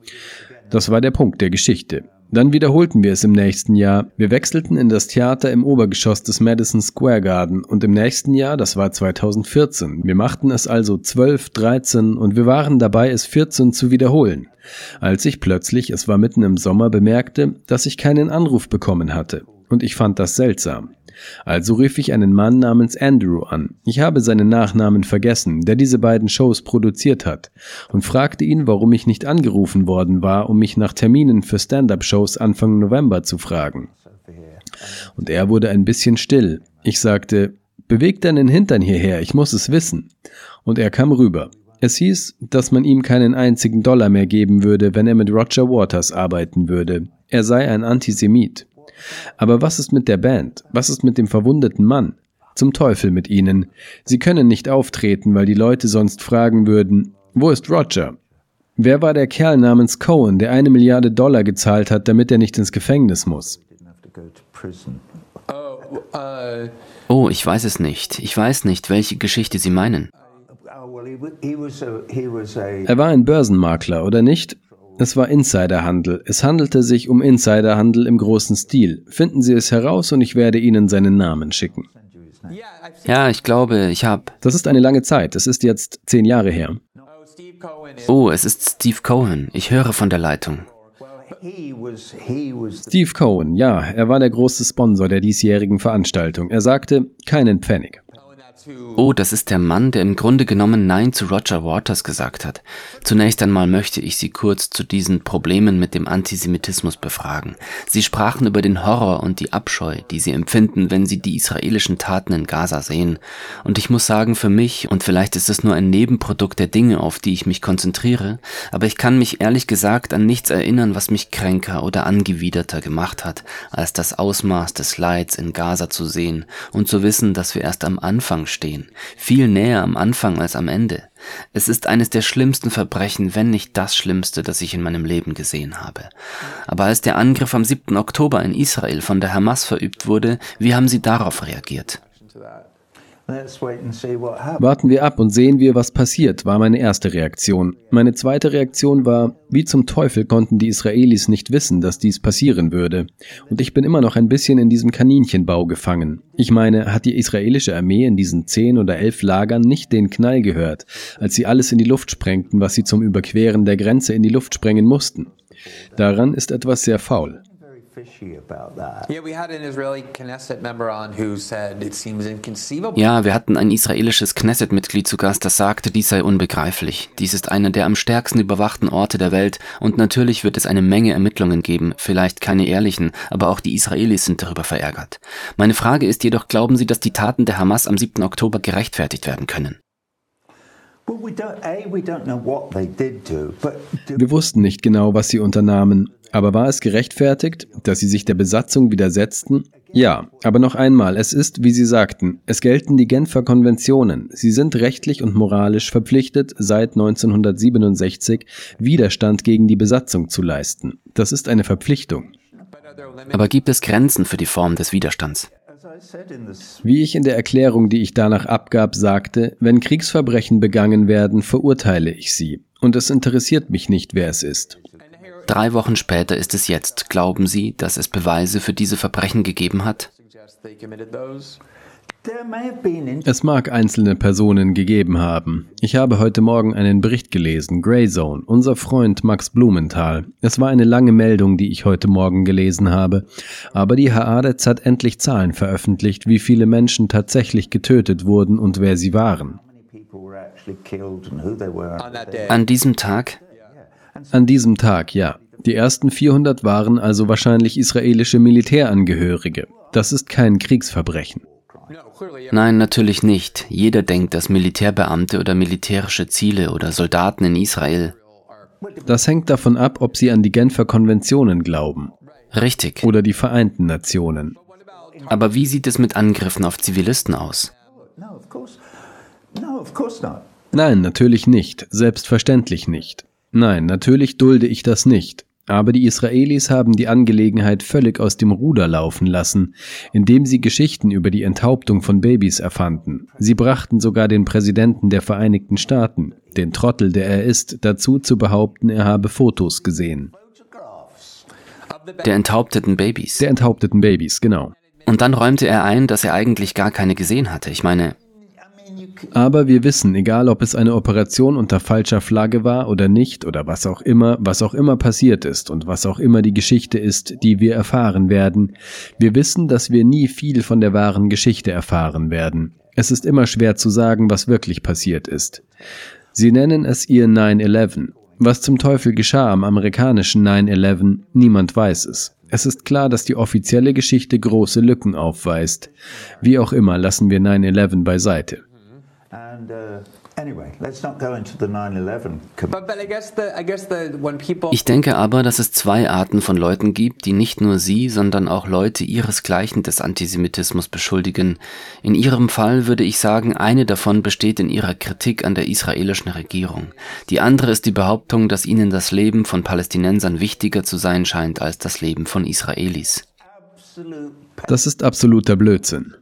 Das war der Punkt der Geschichte. Dann wiederholten wir es im nächsten Jahr. Wir wechselten in das Theater im Obergeschoss des Madison Square Garden und im nächsten Jahr, das war 2014. Wir machten es also 12, 13 und wir waren dabei, es 14 zu wiederholen. Als ich plötzlich, es war mitten im Sommer, bemerkte, dass ich keinen Anruf bekommen hatte. Und ich fand das seltsam. Also rief ich einen Mann namens Andrew an, ich habe seinen Nachnamen vergessen, der diese beiden Shows produziert hat, und fragte ihn, warum ich nicht angerufen worden war, um mich nach Terminen für Stand-up-Shows Anfang November zu fragen. Und er wurde ein bisschen still. Ich sagte, beweg deinen Hintern hierher, ich muss es wissen. Und er kam rüber. Es hieß, dass man ihm keinen einzigen Dollar mehr geben würde, wenn er mit Roger Waters arbeiten würde. Er sei ein Antisemit. Aber was ist mit der Band? Was ist mit dem verwundeten Mann? Zum Teufel mit ihnen. Sie können nicht auftreten, weil die Leute sonst fragen würden, wo ist Roger? Wer war der Kerl namens Cohen, der eine Milliarde Dollar gezahlt hat, damit er nicht ins Gefängnis muss? Oh, Oh, ich weiß es nicht. Ich weiß nicht, welche Geschichte Sie meinen. Er war ein Börsenmakler, oder nicht? Es war Insiderhandel. Es handelte sich um Insiderhandel im großen Stil. Finden Sie es heraus und ich werde Ihnen seinen Namen schicken. Ja, ich glaube, ich habe. Das ist eine lange Zeit. Es ist jetzt zehn Jahre her. Oh, es ist Steve Cohen. Ich höre von der Leitung. Steve Cohen, ja, er war der große Sponsor der diesjährigen Veranstaltung. Er sagte, keinen Pfennig. Oh, das ist der Mann, der im Grunde genommen Nein zu Roger Waters gesagt hat. Zunächst einmal möchte ich Sie kurz zu diesen Problemen mit dem Antisemitismus befragen. Sie sprachen über den Horror und die Abscheu, die Sie empfinden, wenn Sie die israelischen Taten in Gaza sehen. Und ich muss sagen, für mich, und vielleicht ist es nur ein Nebenprodukt der Dinge, auf die ich mich konzentriere, aber ich kann mich ehrlich gesagt an nichts erinnern, was mich kränker oder angewiderter gemacht hat, als das Ausmaß des Leids in Gaza zu sehen und zu wissen, dass wir erst am Anfang stehen, viel näher am Anfang als am Ende. Es ist eines der schlimmsten Verbrechen, wenn nicht das Schlimmste, das ich in meinem Leben gesehen habe. Aber als der Angriff am 7. Oktober in Israel von der Hamas verübt wurde, wie haben Sie darauf reagiert? Warten wir ab und sehen wir, was passiert, war meine erste Reaktion. Meine zweite Reaktion war, wie zum Teufel konnten die Israelis nicht wissen, dass dies passieren würde. Und ich bin immer noch ein bisschen in diesem Kaninchenbau gefangen. Ich meine, hat die israelische Armee in diesen zehn oder elf Lagern nicht den Knall gehört, als sie alles in die Luft sprengten, was sie zum Überqueren der Grenze in die Luft sprengen mussten? Daran ist etwas sehr faul. Very fishy about that. Yeah, we had an Israeli Knesset member on who said it seems inconceivable. Ja, wir hatten ein israelisches Knesset-Mitglied zu Gast, das sagte, dies sei unbegreiflich. Dies ist einer der am stärksten überwachten Orte der Welt und natürlich wird es eine Menge Ermittlungen geben, vielleicht keine ehrlichen, aber auch die Israelis sind darüber verärgert. Meine Frage ist jedoch, glauben Sie, dass die Taten der Hamas am 7. Oktober gerechtfertigt werden können? Well, we don't. A, we don't know what they did do, but do, Wir wussten nicht genau, was sie unternahmen. Aber war es gerechtfertigt, dass sie sich der Besatzung widersetzten? Ja, aber noch einmal, es ist, wie Sie sagten, es gelten die Genfer Konventionen. Sie sind rechtlich und moralisch verpflichtet, seit 1967 Widerstand gegen die Besatzung zu leisten. Das ist eine Verpflichtung. Aber gibt es Grenzen für die Form des Widerstands? Wie ich in der Erklärung, die ich danach abgab, sagte, wenn Kriegsverbrechen begangen werden, verurteile ich sie. Und es interessiert mich nicht, wer es ist. Drei Wochen später ist es jetzt. Glauben Sie, dass es Beweise für diese Verbrechen gegeben hat? Es mag einzelne Personen gegeben haben. Ich habe heute Morgen einen Bericht gelesen, Greyzone, unser Freund Max Blumenthal. Es war eine lange Meldung, die ich heute Morgen gelesen habe. Aber die Haaretz hat endlich Zahlen veröffentlicht, wie viele Menschen tatsächlich getötet wurden und wer sie waren. An diesem Tag? An diesem Tag, ja. Die ersten 400 waren also wahrscheinlich israelische Militärangehörige. Das ist kein Kriegsverbrechen. Nein, natürlich nicht. Jeder denkt, dass Militärbeamte oder militärische Ziele oder Soldaten in Israel Das hängt davon ab, ob sie an die Genfer Konventionen glauben Richtig. oder die Vereinten Nationen. Aber wie sieht es mit Angriffen auf Zivilisten aus? Nein, natürlich nicht, selbstverständlich nicht. Nein, natürlich dulde ich das nicht. Aber die Israelis haben die Angelegenheit völlig aus dem Ruder laufen lassen, indem sie Geschichten über die Enthauptung von Babys erfanden. Sie brachten sogar den Präsidenten der Vereinigten Staaten, den Trottel, der er ist, dazu zu behaupten, er habe Fotos gesehen. Der enthaupteten Babys. Der enthaupteten Babys, genau. Und dann räumte er ein, dass er eigentlich gar keine gesehen hatte. Ich meine, Aber wir wissen, egal ob es eine Operation unter falscher Flagge war oder nicht oder was auch immer, was auch immer passiert ist und was auch immer die Geschichte ist, die wir erfahren werden, wir wissen, dass wir nie viel von der wahren Geschichte erfahren werden. Es ist immer schwer zu sagen, was wirklich passiert ist. Sie nennen es ihr 9-11. Was zum Teufel geschah am amerikanischen 9-11, niemand weiß es. Es ist klar, dass die offizielle Geschichte große Lücken aufweist. Wie auch immer lassen wir 9-11 beiseite. Ich denke aber, dass es zwei Arten von Leuten gibt, die nicht nur sie, sondern auch Leute ihresgleichen des Antisemitismus beschuldigen. In ihrem Fall würde ich sagen, eine davon besteht in ihrer Kritik an der israelischen Regierung. Die andere ist die Behauptung, dass ihnen das Leben von Palästinensern wichtiger zu sein scheint als das Leben von Israelis. Das ist absoluter Blödsinn.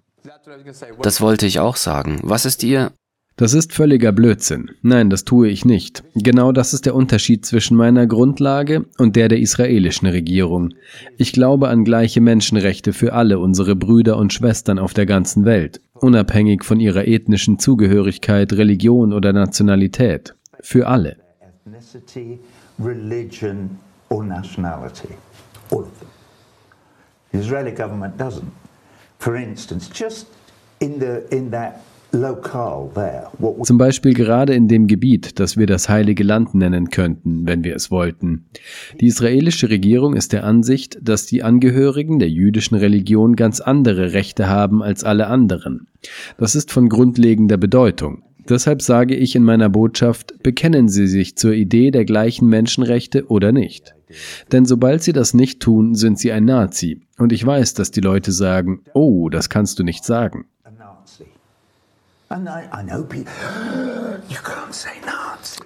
Das wollte ich auch sagen. Was ist ihr? Das ist völliger Blödsinn. Nein, das tue ich nicht. Genau das ist der Unterschied zwischen meiner Grundlage und der der israelischen Regierung. Ich glaube an gleiche Menschenrechte für alle unsere Brüder und Schwestern auf der ganzen Welt, unabhängig von ihrer ethnischen Zugehörigkeit, Religion oder Nationalität. Für alle. ethnicity, religion, or nationality. All of them. For instance, just in the in that Zum Beispiel gerade in dem Gebiet, das wir das Heilige Land nennen könnten, wenn wir es wollten. Die israelische Regierung ist der Ansicht, dass die Angehörigen der jüdischen Religion ganz andere Rechte haben als alle anderen. Das ist von grundlegender Bedeutung. Deshalb sage ich in meiner Botschaft, bekennen Sie sich zur Idee der gleichen Menschenrechte oder nicht. Denn sobald Sie das nicht tun, sind Sie ein Nazi. Und ich weiß, dass die Leute sagen, oh, das kannst du nicht sagen. a Nazi. And I, I know people. You can't say Nazi.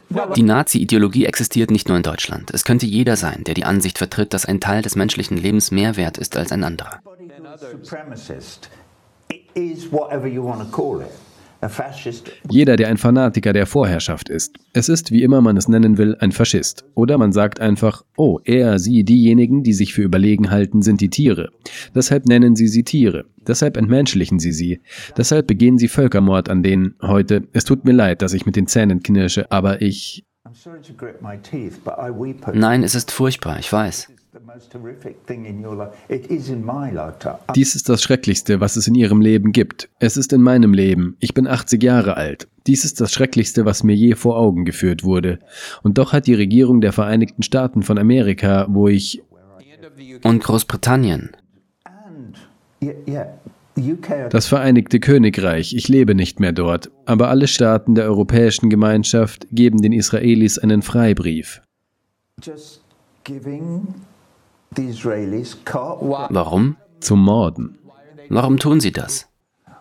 Die Nazi-Ideologie existiert nicht nur in Deutschland. Es könnte jeder sein, der die Ansicht vertritt, dass ein Teil des menschlichen Lebens mehr wert ist als ein anderer. Jeder, der ein Fanatiker der Vorherrschaft ist. Es ist, wie immer man es nennen will, ein Faschist. Oder man sagt einfach, oh, er, sie, diejenigen, die sich für überlegen halten, sind die Tiere. Deshalb nennen sie sie Tiere. Deshalb entmenschlichen sie sie. Deshalb begehen sie Völkermord an denen heute. Es tut mir leid, dass ich mit den Zähnen knirsche, aber ich. Nein, es ist furchtbar, ich weiß. The most horrific thing in your life. It is in my lifetime. Dies ist das Schrecklichste, was es in ihrem Leben gibt. Es ist in meinem Leben. Ich bin 80 Jahre alt. Dies ist das Schrecklichste, was mir je vor Augen geführt wurde. Und doch hat die Regierung der Vereinigten Staaten von Amerika, wo ich Und Großbritannien. Das Vereinigte Königreich, ich lebe nicht mehr dort, aber alle Staaten der Europäischen Gemeinschaft geben den Israelis einen Freibrief. just giving the Israelis carte Wow. Warum? Zum Morden. Warum tun sie das?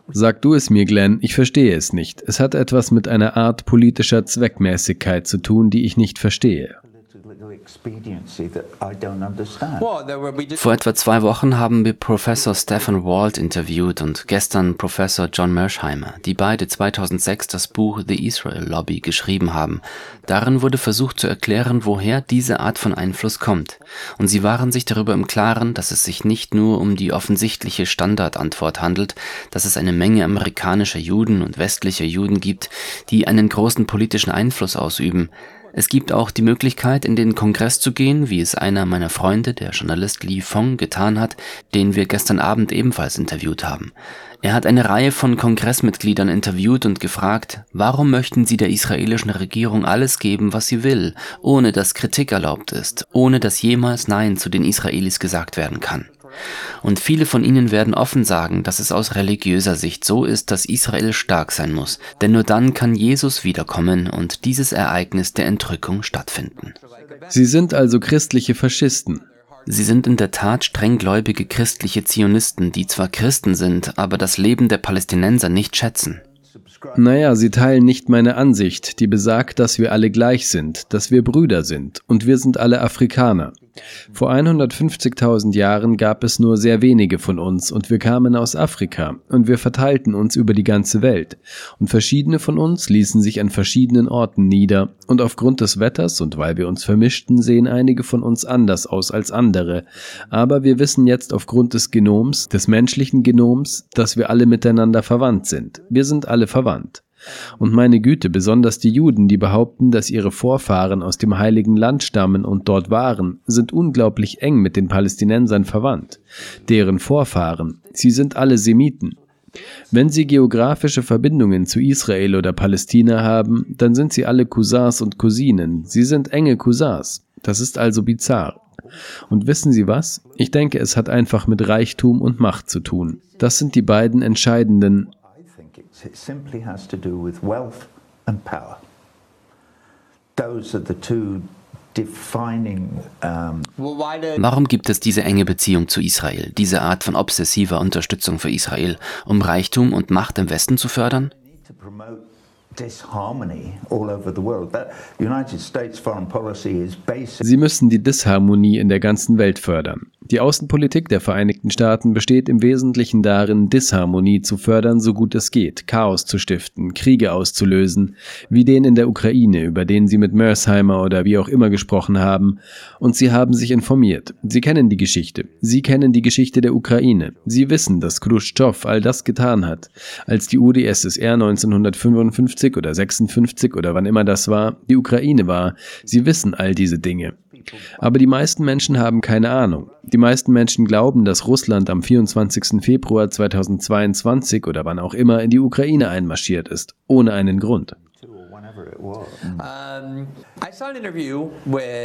Sag du es mir, Glenn, ich verstehe es nicht. Es hat etwas mit einer Art politischer Zweckmäßigkeit zu tun, die ich nicht verstehe. Vor etwa zwei Wochen haben wir Professor Stephen Walt interviewt und gestern Professor John Mersheimer, die beide 2006 das Buch The Israel Lobby geschrieben haben. Darin wurde versucht zu erklären, woher diese Art von Einfluss kommt. Und sie waren sich darüber im Klaren, dass es sich nicht nur um die offensichtliche Standardantwort handelt, dass es eine Menge amerikanischer Juden und westlicher Juden gibt, die einen großen politischen Einfluss ausüben. Es gibt auch die Möglichkeit, in den Kongress zu gehen, wie es einer meiner Freunde, der Journalist Lee Fong, getan hat, den wir gestern Abend ebenfalls interviewt haben. Er hat eine Reihe von Kongressmitgliedern interviewt und gefragt, warum möchten sie der israelischen Regierung alles geben, was sie will, ohne dass Kritik erlaubt ist, ohne dass jemals Nein zu den Israelis gesagt werden kann. Und viele von ihnen werden offen sagen, dass es aus religiöser Sicht so ist, dass Israel stark sein muss, denn nur dann kann Jesus wiederkommen und dieses Ereignis der Entrückung stattfinden. Sie sind also christliche Faschisten. Sie sind in der Tat strenggläubige christliche Zionisten, die zwar Christen sind, aber das Leben der Palästinenser nicht schätzen. Naja, sie teilen nicht meine Ansicht, die besagt, dass wir alle gleich sind, dass wir Brüder sind und wir sind alle Afrikaner. Vor 150.000 Jahren gab es nur sehr wenige von uns und wir kamen aus Afrika und wir verteilten uns über die ganze Welt. Und verschiedene von uns ließen sich an verschiedenen Orten nieder und aufgrund des Wetters und weil wir uns vermischten, sehen einige von uns anders aus als andere. Aber wir wissen jetzt aufgrund des Genoms, des menschlichen Genoms, dass wir alle miteinander verwandt sind. Wir sind alle verwandt. Und meine Güte, besonders die Juden, die behaupten, dass ihre Vorfahren aus dem heiligen Land stammen und dort waren, sind unglaublich eng mit den Palästinensern verwandt. Deren Vorfahren, sie sind alle Semiten. Wenn sie geografische Verbindungen zu Israel oder Palästina haben, dann sind sie alle Cousins und Cousinen. Sie sind enge Cousins. Das ist also bizarr. Und wissen Sie was? Ich denke, es hat einfach mit Reichtum und Macht zu tun. Das sind die beiden entscheidenden It simply has to do with wealth and power. Those are the two defining. Um, Warum gibt es diese enge Beziehung zu Israel, diese Art von obsessiver Unterstützung für Israel, um Reichtum und Macht im Westen zu fördern? Sie müssen die Disharmonie in der ganzen Welt fördern. Die Außenpolitik der Vereinigten Staaten besteht im Wesentlichen darin, Disharmonie zu fördern, so gut es geht, Chaos zu stiften, Kriege auszulösen, wie den in der Ukraine, über den Sie mit Mersheimer oder wie auch immer gesprochen haben, und Sie haben sich informiert. Sie kennen die Geschichte. Sie kennen die Geschichte der Ukraine. Sie wissen, dass Khrushchev all das getan hat, als die UdSSR 1955 oder 56 oder wann immer das war, die Ukraine war. Sie wissen all diese Dinge. Aber die meisten Menschen haben keine Ahnung. Die meisten Menschen glauben, dass Russland am 24. Februar 2022 oder wann auch immer in die Ukraine einmarschiert ist, ohne einen Grund.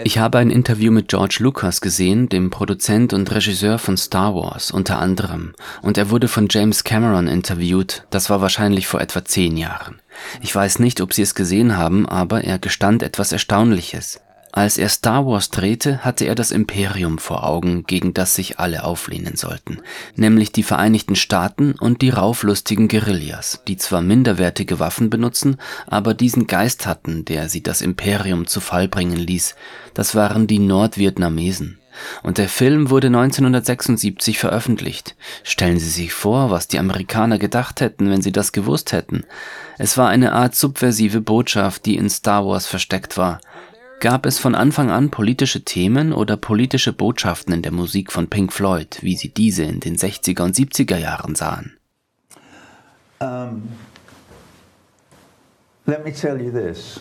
Ich habe ein Interview mit George Lucas gesehen, dem Produzent und Regisseur von Star Wars unter anderem, und er wurde von James Cameron interviewt, das war wahrscheinlich vor etwa zehn Jahren. Ich weiß nicht, ob Sie es gesehen haben, aber er gestand etwas Erstaunliches. Als er Star Wars drehte, hatte er das Imperium vor Augen, gegen das sich alle auflehnen sollten, nämlich die Vereinigten Staaten und die rauflustigen Guerillas, die zwar minderwertige Waffen benutzen, aber diesen Geist hatten, der sie das Imperium zu Fall bringen ließ, das waren die Nordvietnamesen. Und der Film wurde 1976 veröffentlicht. Stellen Sie sich vor, was die Amerikaner gedacht hätten, wenn sie das gewusst hätten. Es war eine Art subversive Botschaft, die in Star Wars versteckt war. Gab es von Anfang an politische Themen oder politische Botschaften in der Musik von Pink Floyd, wie Sie diese in den 60er und 70er Jahren sahen? Um, let me tell you this.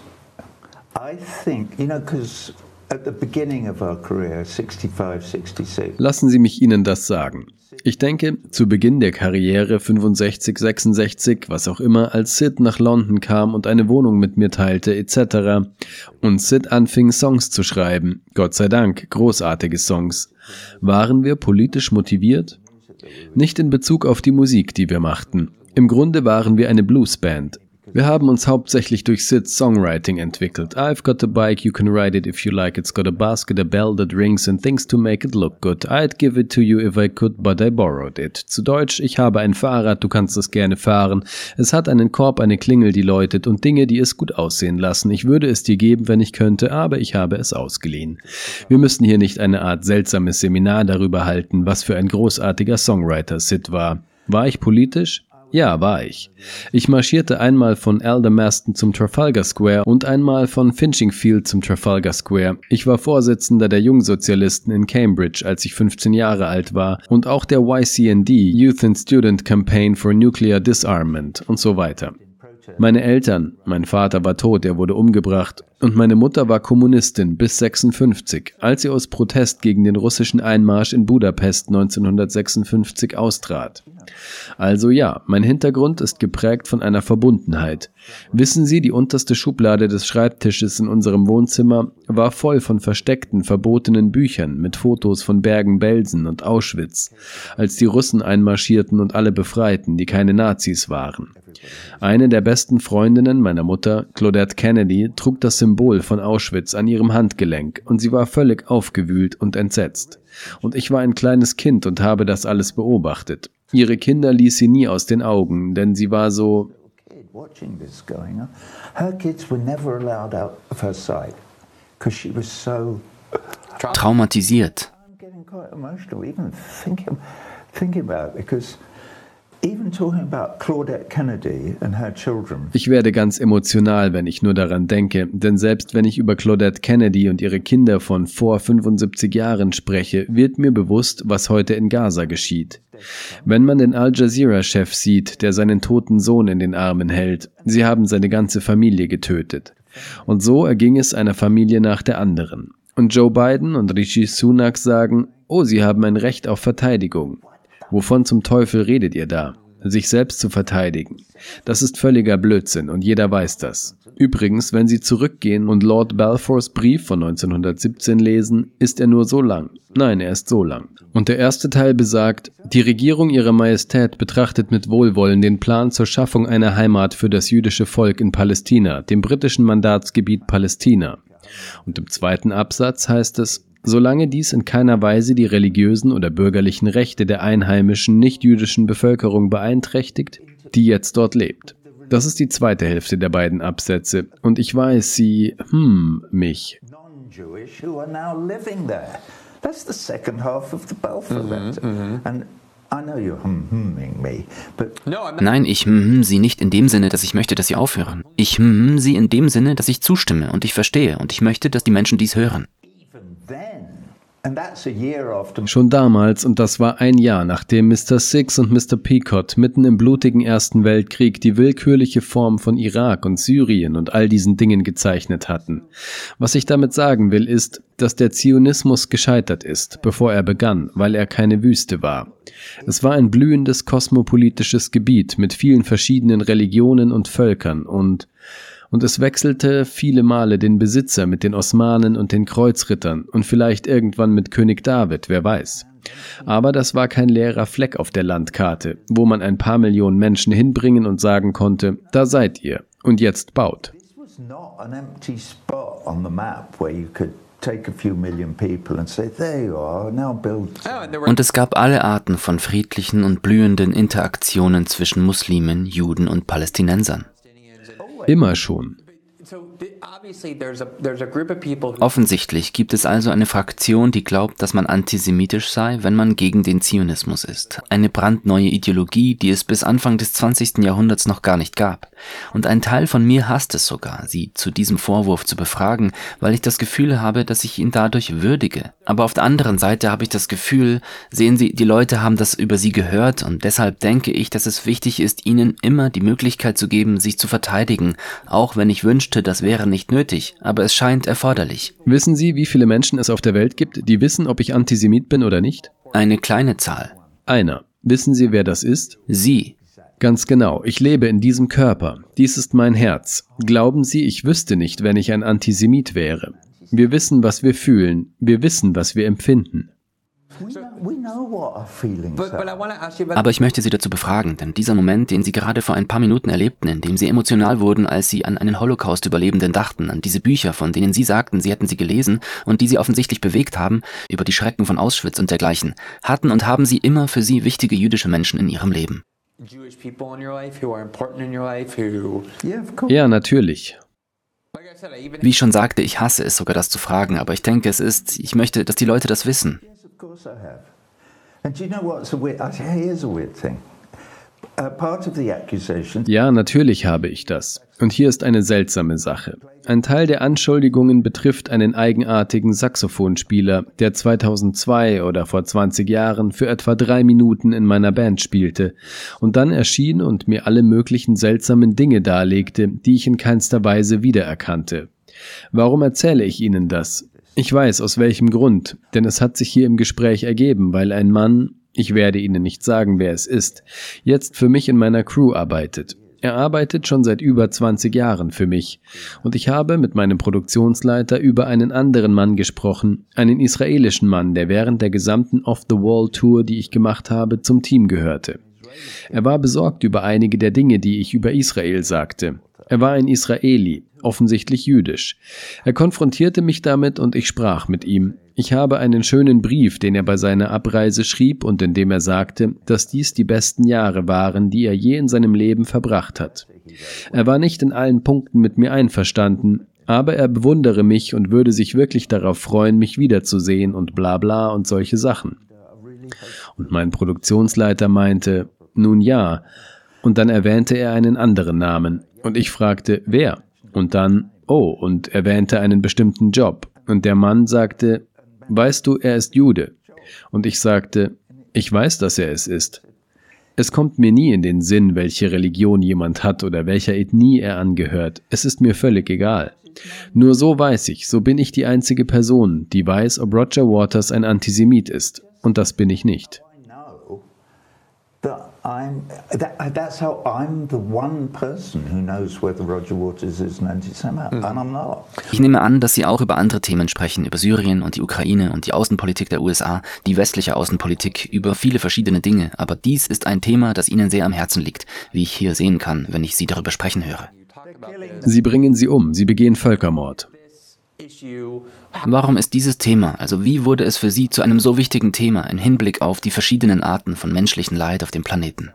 I think, you know, because at the beginning of our career, 65, 66. Lassen Sie mich Ihnen das sagen. Ich denke, zu Beginn der Karriere 65, 66, was auch immer, als Sid nach London kam und eine Wohnung mit mir teilte, etc. und Sid anfing Songs zu schreiben, Gott sei Dank, großartige Songs, waren wir politisch motiviert? Nicht in Bezug auf die Musik, die wir machten. Im Grunde waren wir eine Bluesband. Wir haben uns hauptsächlich durch Sid's Songwriting entwickelt. I've got a bike, you can ride it if you like. It's got a basket, a bell that rings and things to make it look good. I'd give it to you if I could, but I borrowed it. Zu Deutsch, ich habe ein Fahrrad, du kannst es gerne fahren. Es hat einen Korb, eine Klingel, die läutet und Dinge, die es gut aussehen lassen. Ich würde es dir geben, wenn ich könnte, aber ich habe es ausgeliehen. Wir müssen hier nicht eine Art seltsames Seminar darüber halten, was für ein großartiger Songwriter Sid war. War ich politisch? Ja, war ich. Ich marschierte einmal von Aldermaston zum Trafalgar Square und einmal von Finchingfield zum Trafalgar Square. Ich war Vorsitzender der Jungsozialisten in Cambridge, als ich 15 Jahre alt war und auch der YCND, Youth and Student Campaign for Nuclear Disarmament und so weiter. Meine Eltern, mein Vater war tot, er wurde umgebracht, und meine Mutter war Kommunistin bis 56, als sie aus Protest gegen den russischen Einmarsch in Budapest 1956 austrat. Also ja, mein Hintergrund ist geprägt von einer Verbundenheit. Wissen Sie, die unterste Schublade des Schreibtisches in unserem Wohnzimmer war voll von versteckten, verbotenen Büchern mit Fotos von Bergen-Belsen und Auschwitz, als die Russen einmarschierten und alle befreiten, die keine Nazis waren. Eine der besten Freundinnen meiner Mutter, Claudette Kennedy, trug das Symbol von Auschwitz an ihrem Handgelenk und sie war völlig aufgewühlt und entsetzt. Und ich war ein kleines Kind und habe das alles beobachtet. Ihre Kinder ließ sie nie aus den Augen, denn sie war so kid watching this going on. Her kids were never allowed out of her sight because she was so. Traumatisiert. Ich werde ganz emotional, wenn ich nur daran denke, denn selbst wenn ich über Claudette Kennedy und ihre Kinder von vor 75 Jahren spreche, wird mir bewusst, was heute in Gaza geschieht. Wenn man den Al Jazeera-Chef sieht, der seinen toten Sohn in den Armen hält, sie haben seine ganze Familie getötet. Und so erging es einer Familie nach der anderen. Und Joe Biden und Rishi Sunak sagen, oh, sie haben ein Recht auf Verteidigung. Wovon zum Teufel redet ihr da? Sich selbst zu verteidigen. Das ist völliger Blödsinn und jeder weiß das. Übrigens, wenn Sie zurückgehen und Lord Balfours Brief von 1917 lesen, ist er nur so lang. Nein, er ist so lang. Und der erste Teil besagt, die Regierung ihrer Majestät betrachtet mit Wohlwollen den Plan zur Schaffung einer Heimat für das jüdische Volk in Palästina, dem britischen Mandatsgebiet Palästina. Und im zweiten Absatz heißt es, solange dies in keiner Weise die religiösen oder bürgerlichen Rechte der einheimischen nichtjüdischen Bevölkerung beeinträchtigt, die jetzt dort lebt. Das ist die zweite Hälfte der beiden Absätze. Und ich weiß, sie, hm, mich. non-Jewish who are now living there. That's the second half of the Balfour letter. And I know you're hum-humming me, but No, I'm not. Nein, ich hm sie nicht in dem Sinne, dass ich möchte, dass sie aufhören. Ich hm sie in dem Sinne, dass ich zustimme und ich verstehe und ich möchte, dass die Menschen dies hören. even then, and that's a year after Schon damals, und das war ein Jahr, nachdem Mr. Six und Mr. Peacock mitten im blutigen Ersten Weltkrieg die willkürliche Form von Irak und Syrien und all diesen Dingen gezeichnet hatten. Was ich damit sagen will, ist, dass der Zionismus gescheitert ist, bevor er begann, weil er keine Wüste war. Es war ein blühendes kosmopolitisches Gebiet mit vielen verschiedenen Religionen und Völkern und und es wechselte viele Male den Besitzer mit den Osmanen und den Kreuzrittern und vielleicht irgendwann mit König David, wer weiß. Aber das war kein leerer Fleck auf der Landkarte, wo man ein paar Millionen Menschen hinbringen und sagen konnte, da seid ihr und jetzt baut. This was not an empty spot on the map where you could take a few million people and say, there you are, now build. Oh, Und es gab alle Arten von friedlichen und blühenden Interaktionen zwischen Muslimen, Juden und Palästinensern. Immer schon. Offensichtlich gibt es also eine Fraktion, die glaubt, dass man antisemitisch sei, wenn man gegen den Zionismus ist. Eine brandneue Ideologie, die es bis Anfang des 20. Jahrhunderts noch gar nicht gab. Und ein Teil von mir hasst es sogar, sie zu diesem Vorwurf zu befragen, weil ich das Gefühl habe, dass ich ihn dadurch würdige. Aber auf der anderen Seite habe ich das Gefühl, sehen Sie, die Leute haben das über sie gehört und deshalb denke ich, dass es wichtig ist, ihnen immer die Möglichkeit zu geben, sich zu verteidigen, auch wenn ich wünschte, das wäre nicht nötig, aber es scheint erforderlich. Wissen Sie, wie viele Menschen es auf der Welt gibt, die wissen, ob ich Antisemit bin oder nicht? Eine kleine Zahl. Einer. Wissen Sie, wer das ist? Sie. Ganz genau, ich lebe in diesem Körper. Dies ist mein Herz. Glauben Sie, ich wüsste nicht, wenn ich ein Antisemit wäre. Wir wissen, was wir fühlen. Wir wissen, was wir empfinden. Aber ich möchte Sie dazu befragen, denn dieser Moment, den Sie gerade vor ein paar Minuten erlebten, in dem Sie emotional wurden, als Sie an einen Holocaust-Überlebenden dachten, an diese Bücher, von denen Sie sagten, Sie hätten sie gelesen und die Sie offensichtlich bewegt haben, über die Schrecken von Auschwitz und dergleichen, hatten und haben Sie immer für Sie wichtige jüdische Menschen in Ihrem Leben. Ja, natürlich. Wie ich schon sagte, ich hasse es sogar, das zu fragen, aber ich denke, es ist, ich möchte, dass die Leute das wissen. Course I have. And you know what's a weird? I, here's a weird thing. Ja, natürlich habe ich das. Und hier ist eine seltsame Sache. Ein Teil der Anschuldigungen betrifft einen eigenartigen Saxophonspieler, der 2002 oder vor 20 Jahren für etwa drei Minuten in meiner Band spielte und dann erschien und mir alle möglichen seltsamen Dinge darlegte, die ich in keinster Weise wiedererkannte. Warum erzähle ich Ihnen das? Ich weiß aus welchem Grund, denn es hat sich hier im Gespräch ergeben, weil ein Mann, ich werde Ihnen nicht sagen, wer es ist, jetzt für mich in meiner Crew arbeitet. Er arbeitet schon seit über 20 Jahren für mich und ich habe mit meinem Produktionsleiter über einen anderen Mann gesprochen, einen israelischen Mann, der während der gesamten Off-the-Wall-Tour, die ich gemacht habe, zum Team gehörte. Er war besorgt über einige der Dinge, die ich über Israel sagte. Er war ein Israeli, offensichtlich jüdisch. Er konfrontierte mich damit und ich sprach mit ihm. Ich habe einen schönen Brief, den er bei seiner Abreise schrieb und in dem er sagte, dass dies die besten Jahre waren, die er je in seinem Leben verbracht hat. Er war nicht in allen Punkten mit mir einverstanden, aber er bewundere mich und würde sich wirklich darauf freuen, mich wiederzusehen und bla bla und solche Sachen. Und mein Produktionsleiter meinte, nun ja, und dann erwähnte er einen anderen Namen, und ich fragte, wer? Und dann, oh, und erwähnte einen bestimmten Job. Und der Mann sagte, weißt du, er ist Jude. Und ich sagte, ich weiß, dass er es ist. Es kommt mir nie in den Sinn, welche Religion jemand hat oder welcher Ethnie er angehört. Es ist mir völlig egal. Nur so weiß ich, so bin ich die einzige Person, die weiß, ob Roger Waters ein Antisemit ist. Und das bin ich nicht. I'm that, that's how I'm the one person who knows whether Roger Waters is an anti-Semite, and I'm not. Ich nehme an, dass Sie auch über andere Themen sprechen, über Syrien und die Ukraine und die Außenpolitik der USA, die westliche Außenpolitik, über viele verschiedene Dinge. Aber dies ist ein Thema, das Ihnen sehr am Herzen liegt, wie ich hier sehen kann, wenn ich Sie darüber sprechen höre. Sie bringen sie um, sie begehen Völkermord. Warum ist dieses Thema, also wie wurde es für Sie zu einem so wichtigen Thema im Hinblick auf die verschiedenen Arten von menschlichen Leid auf dem Planeten?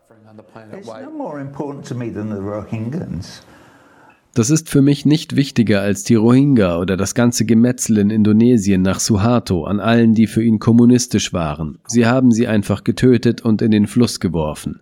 Das ist für mich nicht wichtiger als die Rohingya oder das ganze Gemetzel in Indonesien nach Suharto an allen, die für ihn kommunistisch waren. Sie haben sie einfach getötet und in den Fluss geworfen.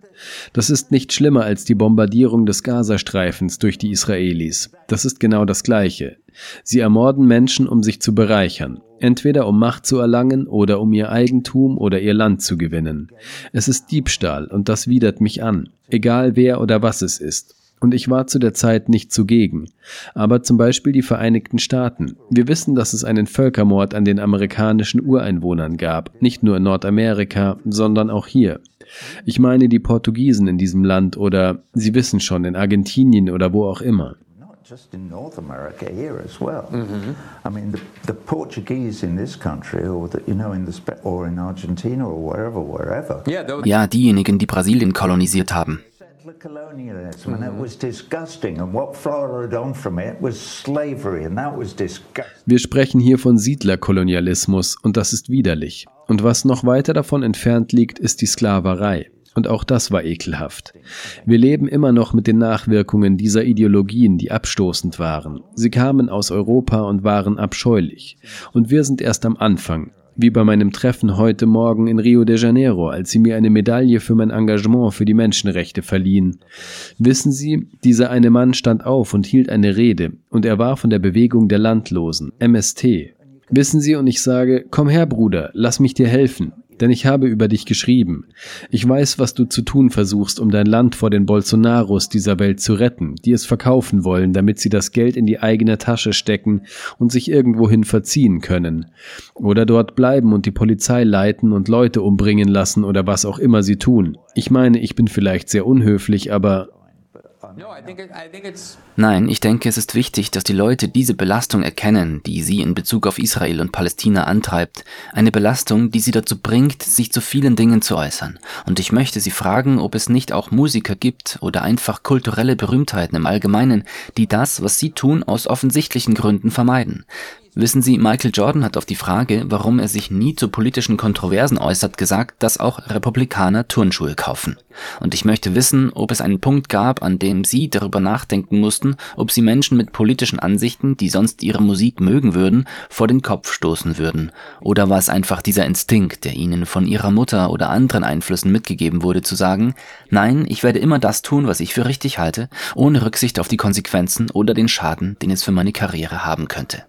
Das ist nicht schlimmer als die Bombardierung des Gazastreifens durch die Israelis. Das ist genau das Gleiche. Sie ermorden Menschen, um sich zu bereichern, entweder um Macht zu erlangen oder um ihr Eigentum oder ihr Land zu gewinnen. Es ist Diebstahl und das widert mich an, egal wer oder was es ist. Und ich war zu der Zeit nicht zugegen. Aber zum Beispiel die Vereinigten Staaten. Wir wissen, dass es einen Völkermord an den amerikanischen Ureinwohnern gab. Nicht nur in Nordamerika, sondern auch hier. Ich meine die Portugiesen in diesem Land oder Sie wissen schon, in Argentinien oder wo auch immer. Not just in North America, here as well. I mean, the, the Portuguese in this country, or the, you know, in the Spe- or in Argentina, or wherever, wherever. Yeah, Ja, diejenigen, die Brasilien kolonisiert haben. Settler colonialism, and it was disgusting. And what followed on from it was slavery, and that was disgusting. Wir sprechen hier von Siedlerkolonialismus und das ist widerlich. Und was noch weiter davon entfernt liegt, ist die Sklaverei. Und auch das war ekelhaft. Wir leben immer noch mit den Nachwirkungen dieser Ideologien, die abstoßend waren. Sie kamen aus Europa und waren abscheulich. Und wir sind erst am Anfang. Wie bei meinem Treffen heute Morgen in Rio de Janeiro, als sie mir eine Medaille für mein Engagement für die Menschenrechte verliehen. Wissen Sie, dieser eine Mann stand auf und hielt eine Rede, und er war von der Bewegung der Landlosen, MST. Wissen Sie, und ich sage, komm her, Bruder, lass mich dir helfen, denn ich habe über dich geschrieben. Ich weiß, was du zu tun versuchst, um dein Land vor den Bolsonaros dieser Welt zu retten, die es verkaufen wollen, damit sie das Geld in die eigene Tasche stecken und sich irgendwohin verziehen können. Oder dort bleiben und die Polizei leiten und Leute umbringen lassen oder was auch immer sie tun. Ich meine, ich bin vielleicht sehr unhöflich, aber Nein, ich denke, es ist wichtig, dass die Leute diese Belastung erkennen, die sie in Bezug auf Israel und Palästina antreibt. Eine Belastung, die sie dazu bringt, sich zu vielen Dingen zu äußern. Und ich möchte Sie fragen, ob es nicht auch Musiker gibt oder einfach kulturelle Berühmtheiten im Allgemeinen, die das, was sie tun, aus offensichtlichen Gründen vermeiden. Wissen Sie, Michael Jordan hat auf die Frage, warum er sich nie zu politischen Kontroversen äußert, gesagt, dass auch Republikaner Turnschuhe kaufen. Und ich möchte wissen, ob es einen Punkt gab, an dem sie darüber nachdenken mussten, ob sie Menschen mit politischen Ansichten, die sonst ihre Musik mögen würden, vor den Kopf stoßen würden. Oder war es einfach dieser Instinkt, der ihnen von ihrer Mutter oder anderen Einflüssen mitgegeben wurde, zu sagen, nein, ich werde immer das tun, was ich für richtig halte, ohne Rücksicht auf die Konsequenzen oder den Schaden, den es für meine Karriere haben könnte.